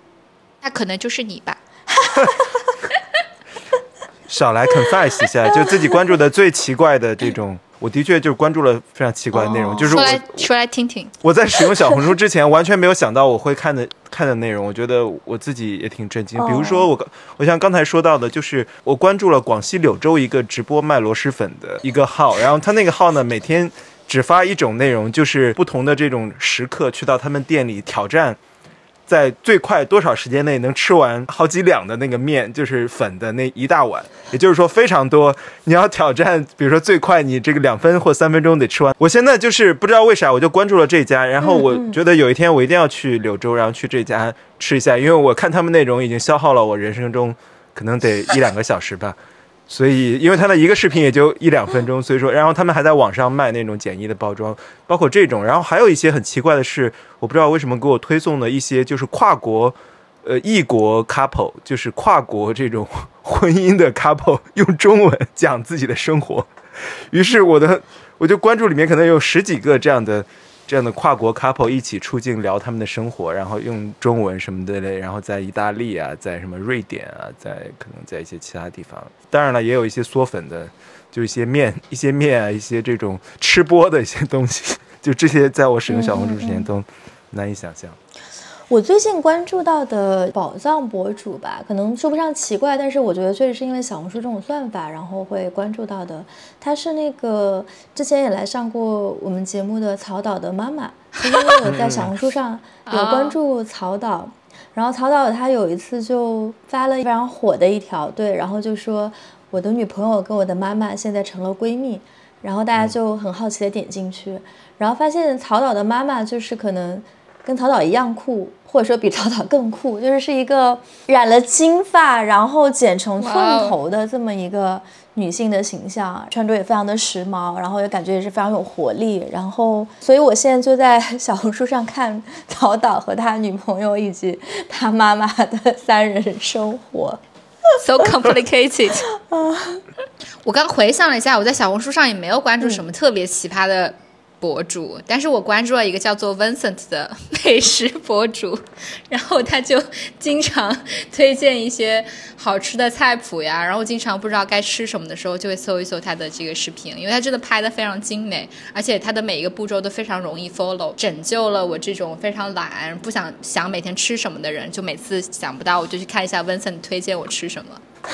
那可能就是你吧。<laughs> 少来 confess 一下，<laughs> 就自己关注的最奇怪的这种。我的确就是关注了非常奇怪的内容，就是说来说来听听。我在使用小红书之前，完全没有想到我会看的看的内容，我觉得我自己也挺震惊。比如说，我我像刚才说到的，就是我关注了广西柳州一个直播卖螺蛳粉的一个号，然后他那个号呢，每天只发一种内容，就是不同的这种食客去到他们店里挑战。在最快多少时间内能吃完好几两的那个面，就是粉的那一大碗，也就是说非常多。你要挑战，比如说最快你这个两分或三分钟得吃完。我现在就是不知道为啥，我就关注了这家，然后我觉得有一天我一定要去柳州，然后去这家吃一下，因为我看他们内容已经消耗了我人生中可能得一两个小时吧。所以，因为他的一个视频也就一两分钟，<laughs> 所以说，然后他们还在网上卖那种简易的包装，包括这种，然后还有一些很奇怪的是，我不知道为什么给我推送的一些就是跨国，呃，异国 couple，就是跨国这种婚姻的 couple，用中文讲自己的生活，于是我的我就关注里面可能有十几个这样的。这样的跨国 couple 一起出境聊他们的生活，然后用中文什么的嘞，然后在意大利啊，在什么瑞典啊，在可能在一些其他地方，当然了，也有一些嗦粉的，就一些面、一些面啊，一些这种吃播的一些东西，就这些在我使用小红书之前都难以想象。我最近关注到的宝藏博主吧，可能说不上奇怪，但是我觉得确实是因为小红书这种算法，然后会关注到的。他是那个之前也来上过我们节目的曹导的妈妈，是因为我在小红书上 <laughs> 有关注曹导，然后曹导他有一次就发了非常火的一条，对，然后就说我的女朋友跟我的妈妈现在成了闺蜜，然后大家就很好奇的点进去，然后发现曹导的妈妈就是可能跟曹导一样酷。或者说比曹导更酷，就是是一个染了金发，然后剪成寸头的这么一个女性的形象，穿着也非常的时髦，然后也感觉也是非常有活力。然后，所以我现在就在小红书上看曹导和他女朋友以及他妈妈的三人生活，so complicated。<laughs> <laughs> 我刚回想了一下，我在小红书上也没有关注什么特别奇葩的。博主，但是我关注了一个叫做 Vincent 的美食博主，<laughs> 然后他就经常推荐一些好吃的菜谱呀，然后经常不知道该吃什么的时候，就会搜一搜他的这个视频，因为他真的拍的非常精美，而且他的每一个步骤都非常容易 follow，拯救了我这种非常懒、不想想每天吃什么的人，就每次想不到我就去看一下 Vincent 推荐我吃什么。<laughs>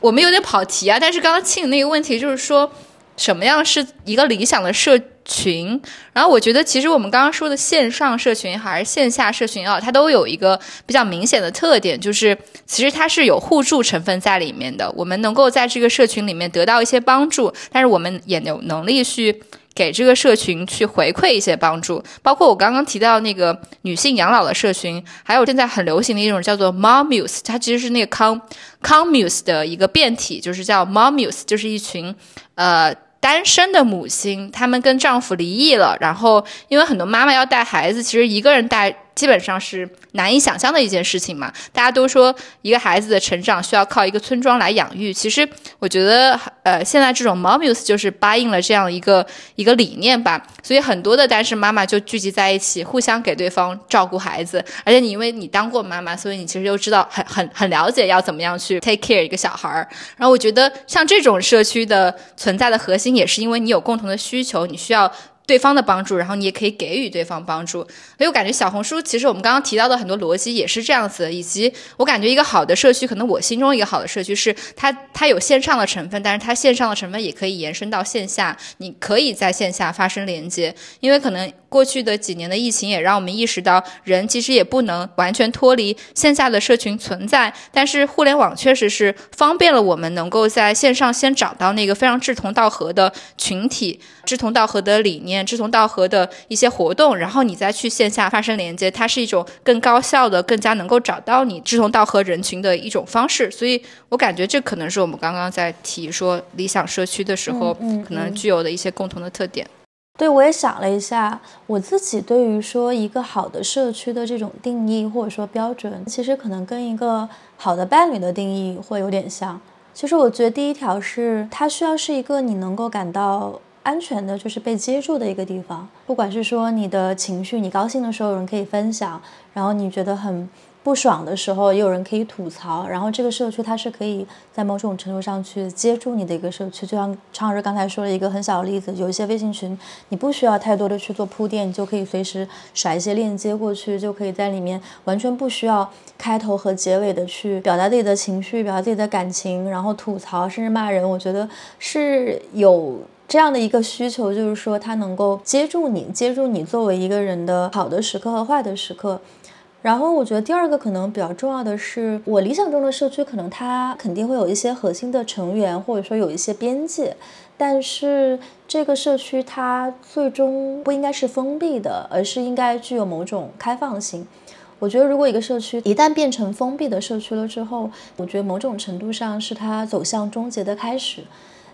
我们有点跑题啊，但是刚刚庆那个问题就是说。什么样是一个理想的社群？然后我觉得，其实我们刚刚说的线上社群还是线下社群啊，它都有一个比较明显的特点，就是其实它是有互助成分在里面的。我们能够在这个社群里面得到一些帮助，但是我们也有能力去给这个社群去回馈一些帮助。包括我刚刚提到那个女性养老的社群，还有现在很流行的一种叫做 Mommuse，它其实是那个 Com Commuse 的一个变体，就是叫 Mommuse，就是一群呃。单身的母亲，她们跟丈夫离异了，然后因为很多妈妈要带孩子，其实一个人带。基本上是难以想象的一件事情嘛。大家都说一个孩子的成长需要靠一个村庄来养育。其实我觉得，呃，现在这种 Momus 就是答应了这样一个一个理念吧。所以很多的单身妈妈就聚集在一起，互相给对方照顾孩子。而且你因为你当过妈妈，所以你其实就知道很很很了解要怎么样去 take care 一个小孩儿。然后我觉得像这种社区的存在的核心，也是因为你有共同的需求，你需要。对方的帮助，然后你也可以给予对方帮助，所以我感觉小红书其实我们刚刚提到的很多逻辑也是这样子，以及我感觉一个好的社区，可能我心中一个好的社区是它它有线上的成分，但是它线上的成分也可以延伸到线下，你可以在线下发生连接，因为可能。过去的几年的疫情也让我们意识到，人其实也不能完全脱离线下的社群存在。但是互联网确实是方便了我们能够在线上先找到那个非常志同道合的群体、志同道合的理念、志同道合的一些活动，然后你再去线下发生连接，它是一种更高效的、更加能够找到你志同道合人群的一种方式。所以我感觉这可能是我们刚刚在提说理想社区的时候，可能具有的一些共同的特点。对，我也想了一下，我自己对于说一个好的社区的这种定义或者说标准，其实可能跟一个好的伴侣的定义会有点像。其实我觉得第一条是，它需要是一个你能够感到安全的，就是被接住的一个地方。不管是说你的情绪，你高兴的时候有人可以分享，然后你觉得很。不爽的时候，也有人可以吐槽。然后这个社区它是可以在某种程度上去接住你的一个社区，就像常老师刚才说了一个很小的例子，有一些微信群，你不需要太多的去做铺垫，你就可以随时甩一些链接过去，就可以在里面完全不需要开头和结尾的去表达自己的情绪，表达自己的感情，然后吐槽甚至骂人。我觉得是有这样的一个需求，就是说它能够接住你，接住你作为一个人的好的时刻和坏的时刻。然后我觉得第二个可能比较重要的是，我理想中的社区可能它肯定会有一些核心的成员，或者说有一些边界，但是这个社区它最终不应该是封闭的，而是应该具有某种开放性。我觉得如果一个社区一旦变成封闭的社区了之后，我觉得某种程度上是它走向终结的开始。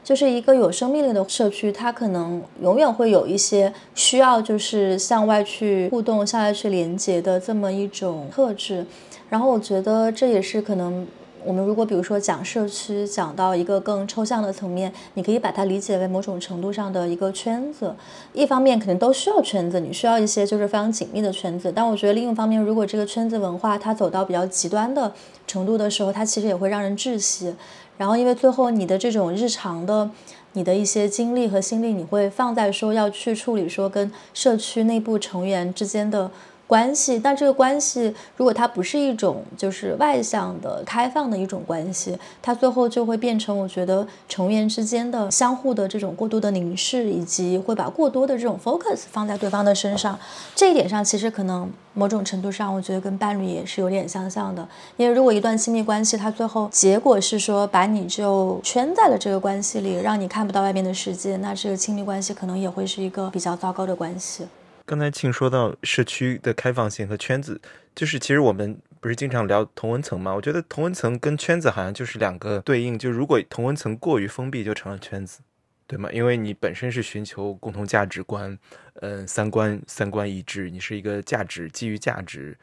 就是一个有生命力的社区，它可能永远会有一些需要，就是向外去互动、向外去连接的这么一种特质。然后我觉得这也是可能我们如果比如说讲社区，讲到一个更抽象的层面，你可以把它理解为某种程度上的一个圈子。一方面肯定都需要圈子，你需要一些就是非常紧密的圈子。但我觉得另一方面，如果这个圈子文化它走到比较极端的程度的时候，它其实也会让人窒息。然后，因为最后你的这种日常的，你的一些精力和心力，你会放在说要去处理说跟社区内部成员之间的。关系，但这个关系如果它不是一种就是外向的、开放的一种关系，它最后就会变成我觉得成员之间的相互的这种过度的凝视，以及会把过多的这种 focus 放在对方的身上。这一点上，其实可能某种程度上，我觉得跟伴侣也是有点相像的。因为如果一段亲密关系，它最后结果是说把你就圈在了这个关系里，让你看不到外面的世界，那这个亲密关系可能也会是一个比较糟糕的关系。刚才庆说到社区的开放性和圈子，就是其实我们不是经常聊同温层吗？我觉得同温层跟圈子好像就是两个对应。就如果同温层过于封闭，就成了圈子，对吗？因为你本身是寻求共同价值观，嗯，三观三观一致，你是一个价值基于价值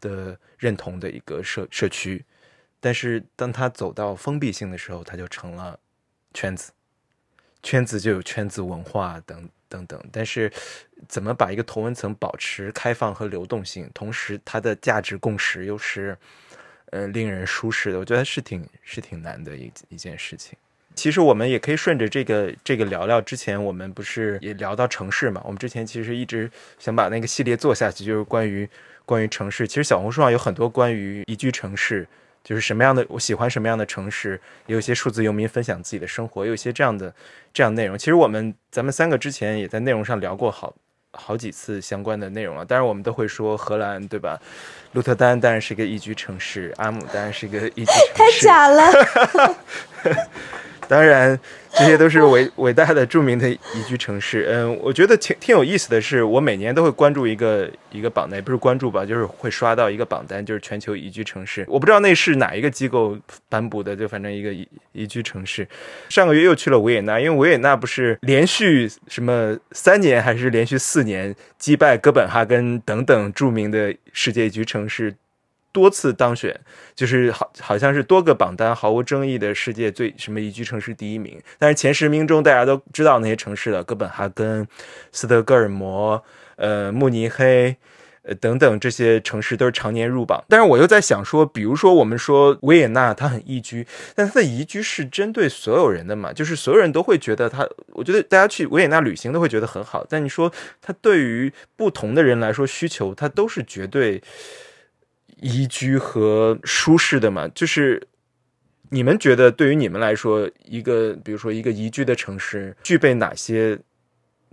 的认同的一个社社区。但是当它走到封闭性的时候，它就成了圈子，圈子就有圈子文化等。等等，但是怎么把一个同文层保持开放和流动性，同时它的价值共识又是呃令人舒适的，我觉得是挺是挺难的一一件事情。其实我们也可以顺着这个这个聊聊，之前我们不是也聊到城市嘛？我们之前其实一直想把那个系列做下去，就是关于关于城市。其实小红书上有很多关于宜居城市。就是什么样的，我喜欢什么样的城市，也有一些数字游民分享自己的生活，有一些这样的这样内容。其实我们咱们三个之前也在内容上聊过好好几次相关的内容了。当然我们都会说荷兰，对吧？鹿特丹当然是一个宜居城市，阿姆当然是一个宜居城市。<laughs> 太假了。<laughs> 当然，这些都是伟 <laughs> 伟大的、著名的宜居城市。嗯，我觉得挺挺有意思的是，我每年都会关注一个一个榜单，也不是关注吧，就是会刷到一个榜单，就是全球宜居城市。我不知道那是哪一个机构颁布的，就反正一个宜宜居城市。上个月又去了维也纳，因为维也纳不是连续什么三年还是连续四年击败哥本哈根等等著名的世界宜居城市。多次当选，就是好好像是多个榜单毫无争议的世界最什么宜居城市第一名。但是前十名中，大家都知道那些城市了：哥本哈根、斯德哥尔摩、呃慕尼黑，呃等等这些城市都是常年入榜。但是我又在想说，比如说我们说维也纳它很宜居，但它的宜居是针对所有人的嘛？就是所有人都会觉得它，我觉得大家去维也纳旅行都会觉得很好。但你说它对于不同的人来说，需求它都是绝对。宜居和舒适的嘛，就是你们觉得对于你们来说，一个比如说一个宜居的城市具备哪些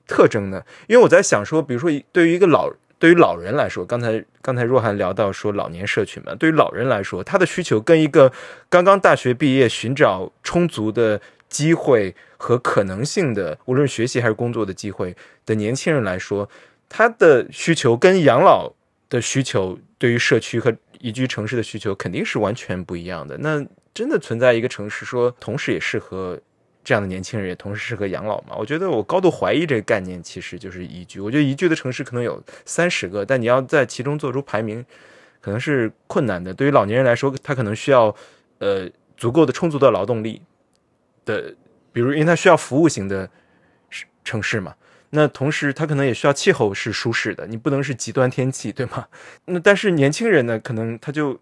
特征呢？因为我在想说，比如说对于一个老对于老人来说，刚才刚才若涵聊到说老年社群嘛，对于老人来说，他的需求跟一个刚刚大学毕业寻找充足的机会和可能性的，无论学习还是工作的机会的年轻人来说，他的需求跟养老的需求。对于社区和宜居城市的需求肯定是完全不一样的。那真的存在一个城市说，同时也适合这样的年轻人，也同时适合养老吗？我觉得我高度怀疑这个概念，其实就是宜居。我觉得宜居的城市可能有三十个，但你要在其中做出排名，可能是困难的。对于老年人来说，他可能需要呃足够的充足的劳动力的，比如因为他需要服务型的城市嘛。那同时，它可能也需要气候是舒适的，你不能是极端天气，对吗？那但是年轻人呢，可能他就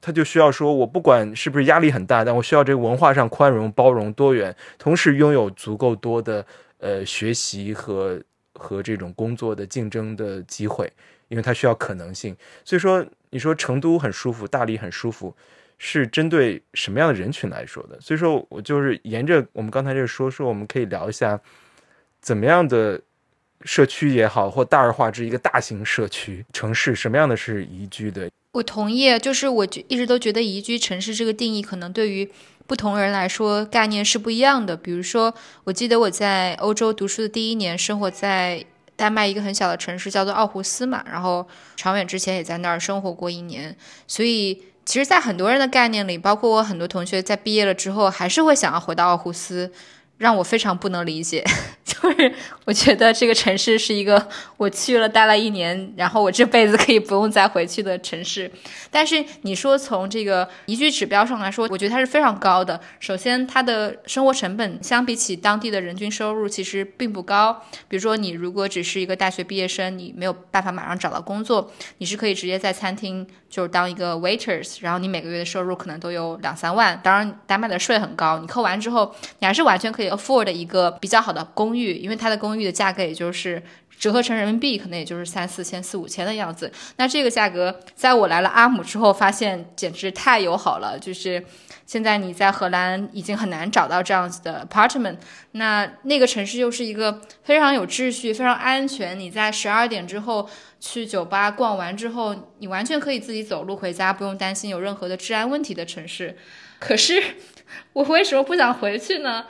他就需要说，我不管是不是压力很大，但我需要这个文化上宽容、包容、多元，同时拥有足够多的呃学习和和这种工作的竞争的机会，因为他需要可能性。所以说，你说成都很舒服，大理很舒服，是针对什么样的人群来说的？所以说我就是沿着我们刚才这说说，我们可以聊一下怎么样的。社区也好，或大而化之一个大型社区城市，什么样的是宜居的？我同意，就是我一直都觉得宜居城市这个定义，可能对于不同人来说概念是不一样的。比如说，我记得我在欧洲读书的第一年，生活在丹麦一个很小的城市，叫做奥胡斯嘛。然后长远之前也在那儿生活过一年，所以其实，在很多人的概念里，包括我很多同学在毕业了之后，还是会想要回到奥胡斯。让我非常不能理解，<laughs> 就是我觉得这个城市是一个我去了待了一年，然后我这辈子可以不用再回去的城市。但是你说从这个宜居指标上来说，我觉得它是非常高的。首先，它的生活成本相比起当地的人均收入其实并不高。比如说，你如果只是一个大学毕业生，你没有办法马上找到工作，你是可以直接在餐厅就是当一个 waiters，然后你每个月的收入可能都有两三万。当然，丹麦的税很高，你扣完之后，你还是完全可以。Afford 的一个比较好的公寓，因为它的公寓的价格也就是折合成人民币，可能也就是三四千、四五千的样子。那这个价格，在我来了阿姆之后，发现简直太友好了。就是现在你在荷兰已经很难找到这样子的 apartment。那那个城市又是一个非常有秩序、非常安全。你在十二点之后去酒吧逛完之后，你完全可以自己走路回家，不用担心有任何的治安问题的城市。可是 <laughs> 我为什么不想回去呢？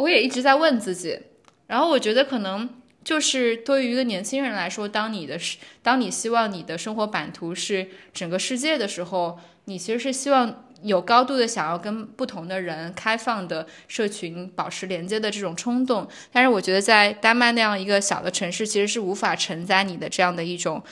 我也一直在问自己，然后我觉得可能就是对于一个年轻人来说，当你的当你希望你的生活版图是整个世界的时候，你其实是希望有高度的想要跟不同的人、开放的社群保持连接的这种冲动。但是我觉得在丹麦那样一个小的城市，其实是无法承载你的这样的一种。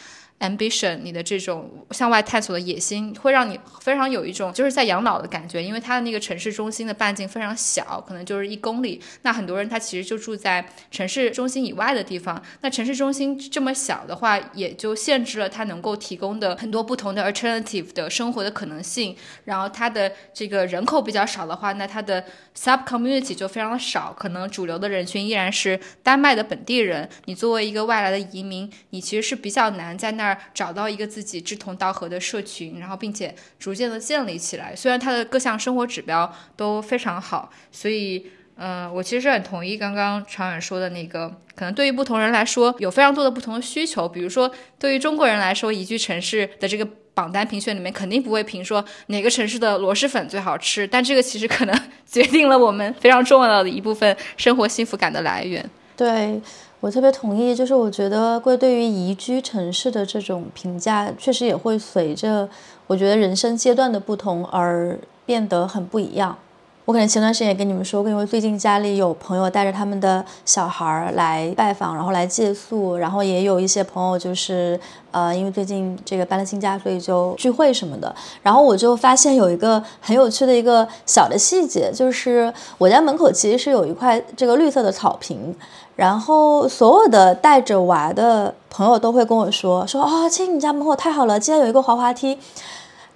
ambition，你的这种向外探索的野心，会让你非常有一种就是在养老的感觉，因为它的那个城市中心的半径非常小，可能就是一公里。那很多人他其实就住在城市中心以外的地方。那城市中心这么小的话，也就限制了它能够提供的很多不同的 alternative 的生活的可能性。然后它的这个人口比较少的话，那它的 sub community 就非常的少，可能主流的人群依然是丹麦的本地人。你作为一个外来的移民，你其实是比较难在那。找到一个自己志同道合的社群，然后并且逐渐的建立起来。虽然他的各项生活指标都非常好，所以，嗯，我其实很同意刚刚常远说的那个，可能对于不同人来说有非常多的不同的需求。比如说，对于中国人来说，宜居城市的这个榜单评选里面肯定不会评说哪个城市的螺蛳粉最好吃，但这个其实可能决定了我们非常重要的一部分生活幸福感的来源。对我特别同意，就是我觉得贵对于宜居城市的这种评价，确实也会随着我觉得人生阶段的不同而变得很不一样。我可能前段时间也跟你们说过，因为最近家里有朋友带着他们的小孩儿来拜访，然后来借宿，然后也有一些朋友就是呃，因为最近这个搬了新家，所以就聚会什么的。然后我就发现有一个很有趣的一个小的细节，就是我家门口其实是有一块这个绿色的草坪，然后所有的带着娃的朋友都会跟我说说啊，亲，你家门口太好了，竟然有一个滑滑梯。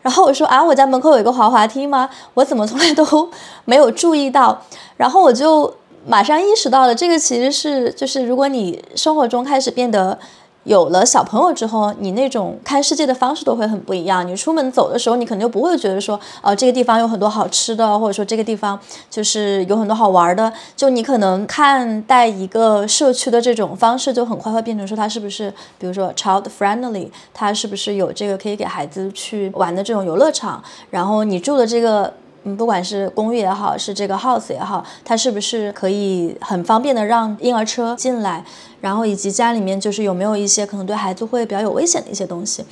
然后我说啊，我家门口有一个滑滑梯吗？我怎么从来都没有注意到？然后我就马上意识到了，这个其实是就是如果你生活中开始变得。有了小朋友之后，你那种看世界的方式都会很不一样。你出门走的时候，你可能就不会觉得说，呃，这个地方有很多好吃的，或者说这个地方就是有很多好玩的。就你可能看待一个社区的这种方式，就很快会变成说，它是不是，比如说 child friendly，它是不是有这个可以给孩子去玩的这种游乐场？然后你住的这个。不管是公寓也好，是这个 house 也好，它是不是可以很方便的让婴儿车进来？然后以及家里面就是有没有一些可能对孩子会比较有危险的一些东西？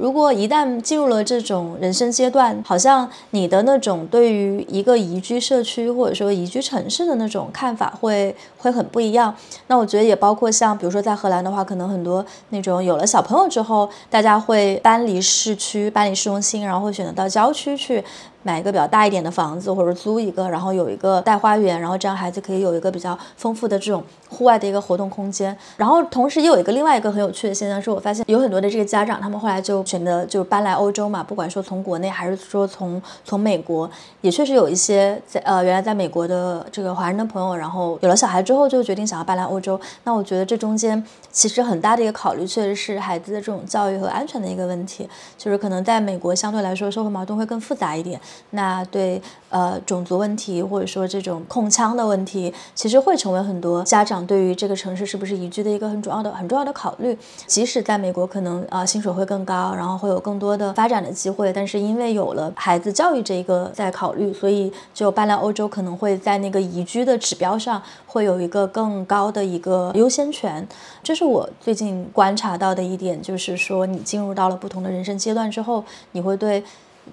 如果一旦进入了这种人生阶段，好像你的那种对于一个宜居社区或者说宜居城市的那种看法会会很不一样。那我觉得也包括像比如说在荷兰的话，可能很多那种有了小朋友之后，大家会搬离市区，搬离市中心，然后会选择到郊区去。买一个比较大一点的房子，或者租一个，然后有一个带花园，然后这样孩子可以有一个比较丰富的这种户外的一个活动空间。然后同时也有一个另外一个很有趣的现象，是我发现有很多的这个家长，他们后来就选择就搬来欧洲嘛，不管说从国内还是说从从美国，也确实有一些在呃原来在美国的这个华人的朋友，然后有了小孩之后就决定想要搬来欧洲。那我觉得这中间其实很大的一个考虑，确实是孩子的这种教育和安全的一个问题，就是可能在美国相对来说社会矛盾会更复杂一点。那对呃种族问题或者说这种控枪的问题，其实会成为很多家长对于这个城市是不是宜居的一个很重要的很重要的考虑。即使在美国可能啊薪水会更高，然后会有更多的发展的机会，但是因为有了孩子教育这一个在考虑，所以就搬来欧洲可能会在那个宜居的指标上会有一个更高的一个优先权。这是我最近观察到的一点，就是说你进入到了不同的人生阶段之后，你会对。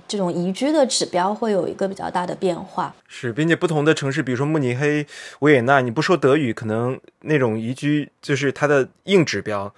这种宜居的指标会有一个比较大的变化，是，并且不同的城市，比如说慕尼黑、维也纳，你不说德语，可能那种宜居就是它的硬指标，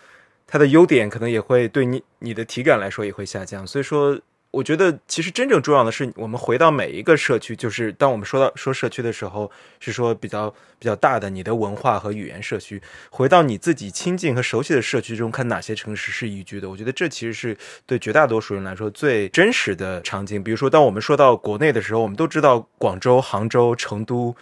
它的优点可能也会对你你的体感来说也会下降，所以说。我觉得其实真正重要的是，我们回到每一个社区，就是当我们说到说社区的时候，是说比较比较大的你的文化和语言社区，回到你自己亲近和熟悉的社区中，看哪些城市是宜居的。我觉得这其实是对绝大多数人来说最真实的场景。比如说，当我们说到国内的时候，我们都知道广州、杭州、成都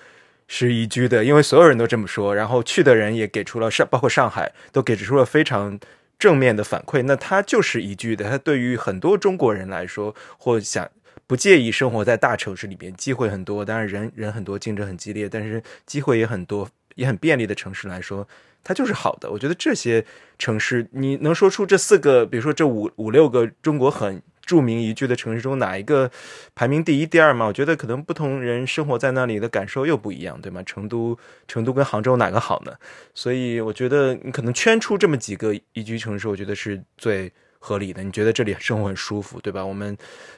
是宜居的，因为所有人都这么说，然后去的人也给出了上，包括上海都给出了非常。正面的反馈，那它就是宜居的。它对于很多中国人来说，或想不介意生活在大城市里边，机会很多，当然人人很多，竞争很激烈，但是机会也很多，也很便利的城市来说，它就是好的。我觉得这些城市，你能说出这四个，比如说这五五六个中国很。著名宜居的城市中，哪一个排名第一、第二嘛？我觉得可能不同人生活在那里的感受又不一样，对吗？成都、成都跟杭州哪个好呢？所以我觉得你可能圈出这么几个宜居城市，我觉得是最合理的。你觉得这里生活很舒服，对吧？我们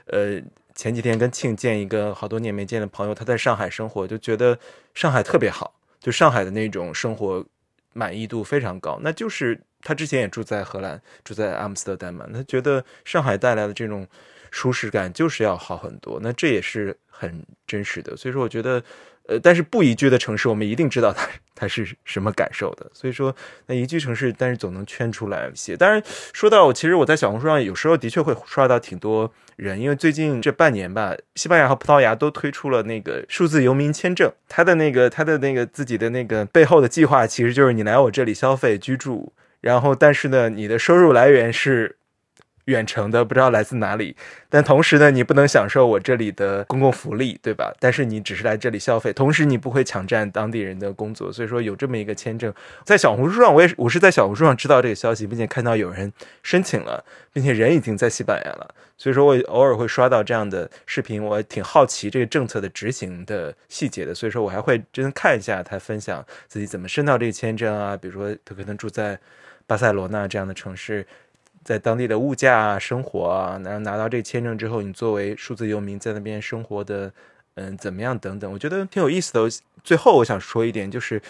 呃前几天跟庆见一个好多年没见的朋友，他在上海生活，就觉得上海特别好，就上海的那种生活满意度非常高，那就是。他之前也住在荷兰，住在阿姆斯特丹嘛。他觉得上海带来的这种舒适感就是要好很多，那这也是很真实的。所以说，我觉得，呃，但是不宜居的城市，我们一定知道它它是什么感受的。所以说，那宜居城市，但是总能圈出来一些。当然，说到其实我在小红书上有时候的确会刷到挺多人，因为最近这半年吧，西班牙和葡萄牙都推出了那个数字游民签证，他的那个他的那个自己的那个背后的计划，其实就是你来我这里消费居住。然后，但是呢，你的收入来源是远程的，不知道来自哪里。但同时呢，你不能享受我这里的公共福利，对吧？但是你只是来这里消费，同时你不会抢占当地人的工作。所以说有这么一个签证，在小红书上，我也是我是在小红书上知道这个消息，并且看到有人申请了，并且人已经在西班牙了。所以说我偶尔会刷到这样的视频，我挺好奇这个政策的执行的细节的。所以说我还会真看一下他分享自己怎么申到这个签证啊，比如说他可能住在巴塞罗那这样的城市。在当地的物价啊、生活啊，然后拿到这个签证之后，你作为数字游民在那边生活的，嗯，怎么样等等，我觉得挺有意思的。最后我想说一点，就是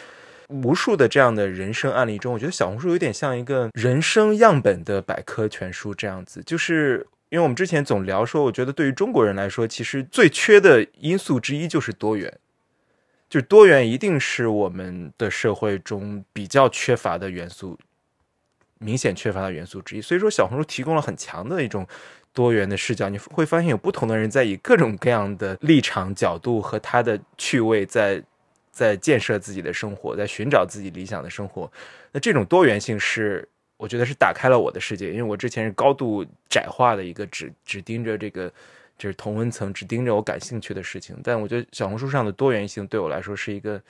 无数的这样的人生案例中，我觉得小红书有点像一个人生样本的百科全书这样子。就是因为我们之前总聊说，我觉得对于中国人来说，其实最缺的因素之一就是多元，就是多元一定是我们的社会中比较缺乏的元素。明显缺乏的元素之一，所以说小红书提供了很强的一种多元的视角，你会发现有不同的人在以各种各样的立场、角度和他的趣味在在建设自己的生活，在寻找自己理想的生活。那这种多元性是我觉得是打开了我的世界，因为我之前是高度窄化的一个只只盯着这个就是同温层，只盯着我感兴趣的事情。但我觉得小红书上的多元性对我来说是一个。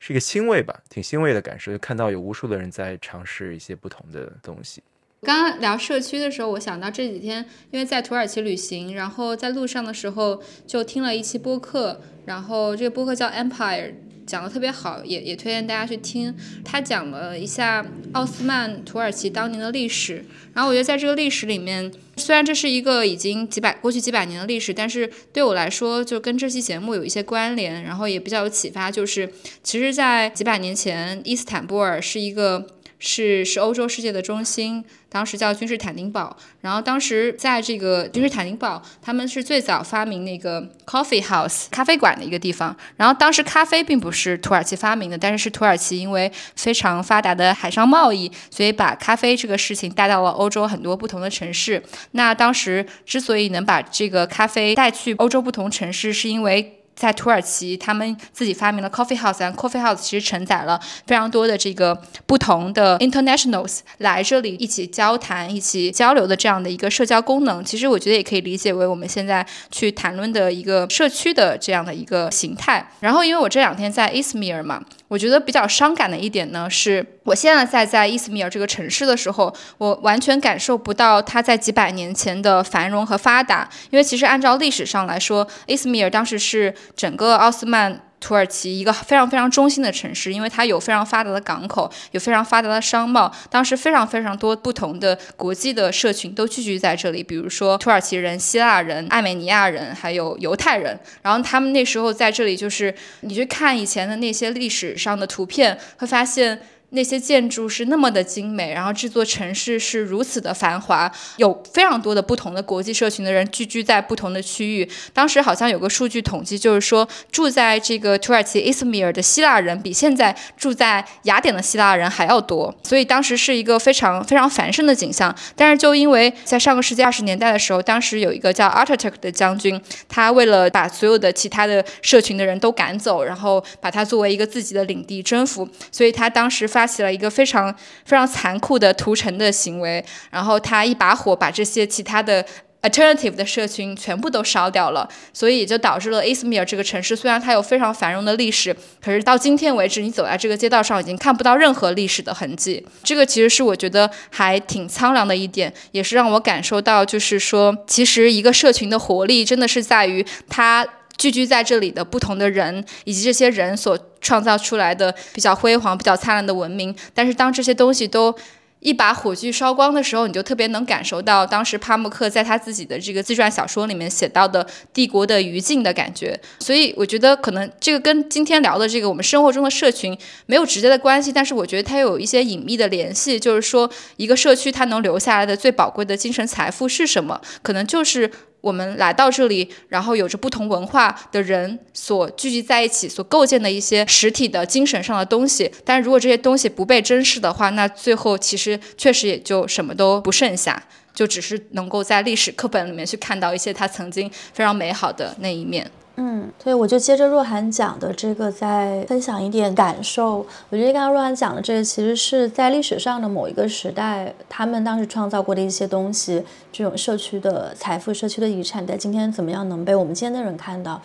是一个欣慰吧，挺欣慰的感受，就看到有无数的人在尝试一些不同的东西。刚刚聊社区的时候，我想到这几天因为在土耳其旅行，然后在路上的时候就听了一期播客，然后这个播客叫 Empire。讲的特别好，也也推荐大家去听。他讲了一下奥斯曼土耳其当年的历史，然后我觉得在这个历史里面，虽然这是一个已经几百过去几百年的历史，但是对我来说就跟这期节目有一些关联，然后也比较有启发。就是其实，在几百年前，伊斯坦布尔是一个。是是欧洲世界的中心，当时叫君士坦丁堡。然后当时在这个君士坦丁堡，他们是最早发明那个 coffee house 咖啡馆的一个地方。然后当时咖啡并不是土耳其发明的，但是是土耳其因为非常发达的海上贸易，所以把咖啡这个事情带到了欧洲很多不同的城市。那当时之所以能把这个咖啡带去欧洲不同城市，是因为。在土耳其，他们自己发明了 coffee house，coffee house 其实承载了非常多的这个不同的 internationals 来这里一起交谈、一起交流的这样的一个社交功能。其实我觉得也可以理解为我们现在去谈论的一个社区的这样的一个形态。然后，因为我这两天在伊斯米尔嘛。我觉得比较伤感的一点呢，是我现在在在伊斯米尔这个城市的时候，我完全感受不到它在几百年前的繁荣和发达。因为其实按照历史上来说，伊斯米尔当时是整个奥斯曼。土耳其一个非常非常中心的城市，因为它有非常发达的港口，有非常发达的商贸。当时非常非常多不同的国际的社群都聚集在这里，比如说土耳其人、希腊人、艾美尼亚人，还有犹太人。然后他们那时候在这里，就是你去看以前的那些历史上的图片，会发现。那些建筑是那么的精美，然后这座城市是如此的繁华，有非常多的不同的国际社群的人聚居在不同的区域。当时好像有个数据统计，就是说住在这个土耳其伊斯米尔的希腊人比现在住在雅典的希腊人还要多，所以当时是一个非常非常繁盛的景象。但是就因为在上个世纪二十年代的时候，当时有一个叫 Ataturk 的将军，他为了把所有的其他的社群的人都赶走，然后把它作为一个自己的领地征服，所以他当时发。发起了一个非常非常残酷的屠城的行为，然后他一把火把这些其他的 alternative 的社群全部都烧掉了，所以也就导致了伊斯米尔这个城市虽然它有非常繁荣的历史，可是到今天为止，你走在这个街道上已经看不到任何历史的痕迹。这个其实是我觉得还挺苍凉的一点，也是让我感受到，就是说，其实一个社群的活力真的是在于它。聚居在这里的不同的人，以及这些人所创造出来的比较辉煌、比较灿烂的文明。但是，当这些东西都一把火炬烧光的时候，你就特别能感受到当时帕慕克在他自己的这个自传小说里面写到的帝国的余烬的感觉。所以，我觉得可能这个跟今天聊的这个我们生活中的社群没有直接的关系，但是我觉得它有一些隐秘的联系。就是说，一个社区它能留下来的最宝贵的精神财富是什么？可能就是。我们来到这里，然后有着不同文化的人所聚集在一起，所构建的一些实体的精神上的东西。但如果这些东西不被珍视的话，那最后其实确实也就什么都不剩下，就只是能够在历史课本里面去看到一些他曾经非常美好的那一面。嗯，所以我就接着若涵讲的这个，再分享一点感受。我觉得刚刚若涵讲的这个，其实是在历史上的某一个时代，他们当时创造过的一些东西，这种社区的财富、社区的遗产，在今天怎么样能被我们今天的人看到？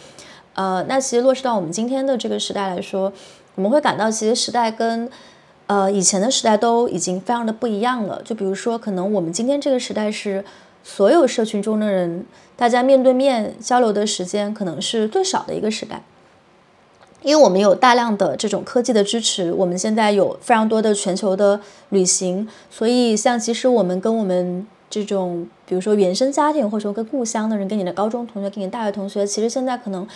呃，那其实落实到我们今天的这个时代来说，我们会感到其实时代跟呃以前的时代都已经非常的不一样了。就比如说，可能我们今天这个时代是所有社群中的人。大家面对面交流的时间可能是最少的一个时代，因为我们有大量的这种科技的支持，我们现在有非常多的全球的旅行，所以像其实我们跟我们这种，比如说原生家庭或者说跟故乡的人，跟你的高中同学，跟你大学同学，其实现在可能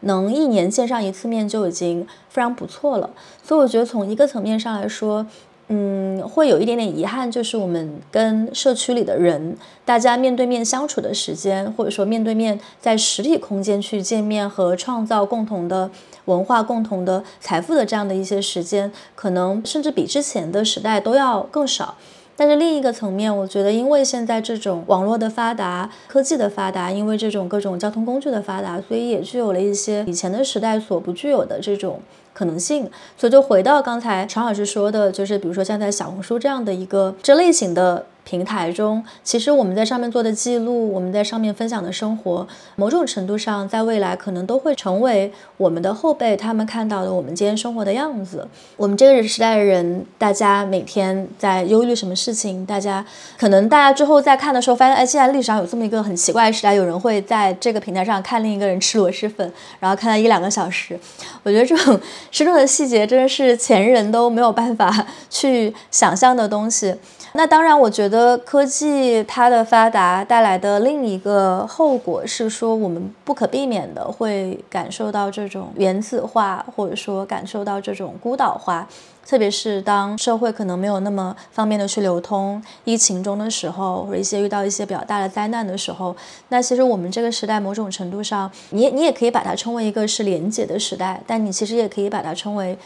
能一年见上一次面就已经非常不错了。所以我觉得从一个层面上来说。嗯，会有一点点遗憾，就是我们跟社区里的人，大家面对面相处的时间，或者说面对面在实体空间去见面和创造共同的文化、共同的财富的这样的一些时间，可能甚至比之前的时代都要更少。但是另一个层面，我觉得因为现在这种网络的发达、科技的发达，因为这种各种交通工具的发达，所以也具有了一些以前的时代所不具有的这种。可能性，所以就回到刚才常老师说的，就是比如说像在小红书这样的一个这类型的。平台中，其实我们在上面做的记录，我们在上面分享的生活，某种程度上，在未来可能都会成为我们的后辈他们看到的我们今天生活的样子。我们这个时代的人，大家每天在忧虑什么事情？大家可能大家之后在看的时候，发现，哎，现在历史上有这么一个很奇怪的时代，有人会在这个平台上看另一个人吃螺蛳粉，然后看了一两个小时。我觉得这种生动的细节，真的是前人都没有办法去想象的东西。<laughs> 那当然，我觉得科技它的发达带来的另一个后果是说，我们不可避免的会感受到这种原子化，或者说感受到这种孤岛化。特别是当社会可能没有那么方便的去流通，疫情中的时候，或者一些遇到一些比较大的灾难的时候，那其实我们这个时代某种程度上，你你也可以把它称为一个是连接的时代，但你其实也可以把它称为。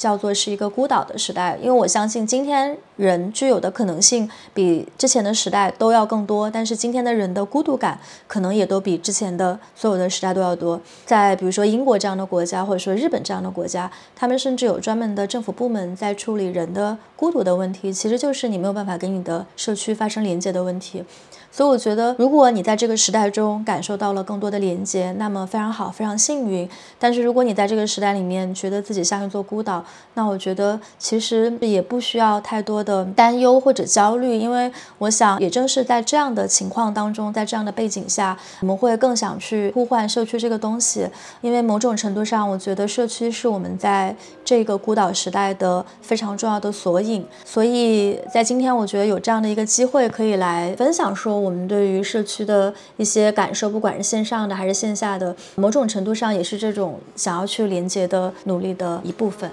叫做是一个孤岛的时代，因为我相信今天人具有的可能性比之前的时代都要更多，但是今天的人的孤独感可能也都比之前的所有的时代都要多。在比如说英国这样的国家，或者说日本这样的国家，他们甚至有专门的政府部门在处理人的孤独的问题，其实就是你没有办法跟你的社区发生连接的问题。所以我觉得，如果你在这个时代中感受到了更多的连接，那么非常好，非常幸运。但是如果你在这个时代里面觉得自己像一座孤岛，那我觉得其实也不需要太多的担忧或者焦虑，因为我想，也正是在这样的情况当中，在这样的背景下，我们会更想去呼唤社区这个东西，因为某种程度上，我觉得社区是我们在这个孤岛时代的非常重要的索引。所以在今天，我觉得有这样的一个机会，可以来分享说。我们对于社区的一些感受，不管是线上的还是线下的，某种程度上也是这种想要去连接的努力的一部分。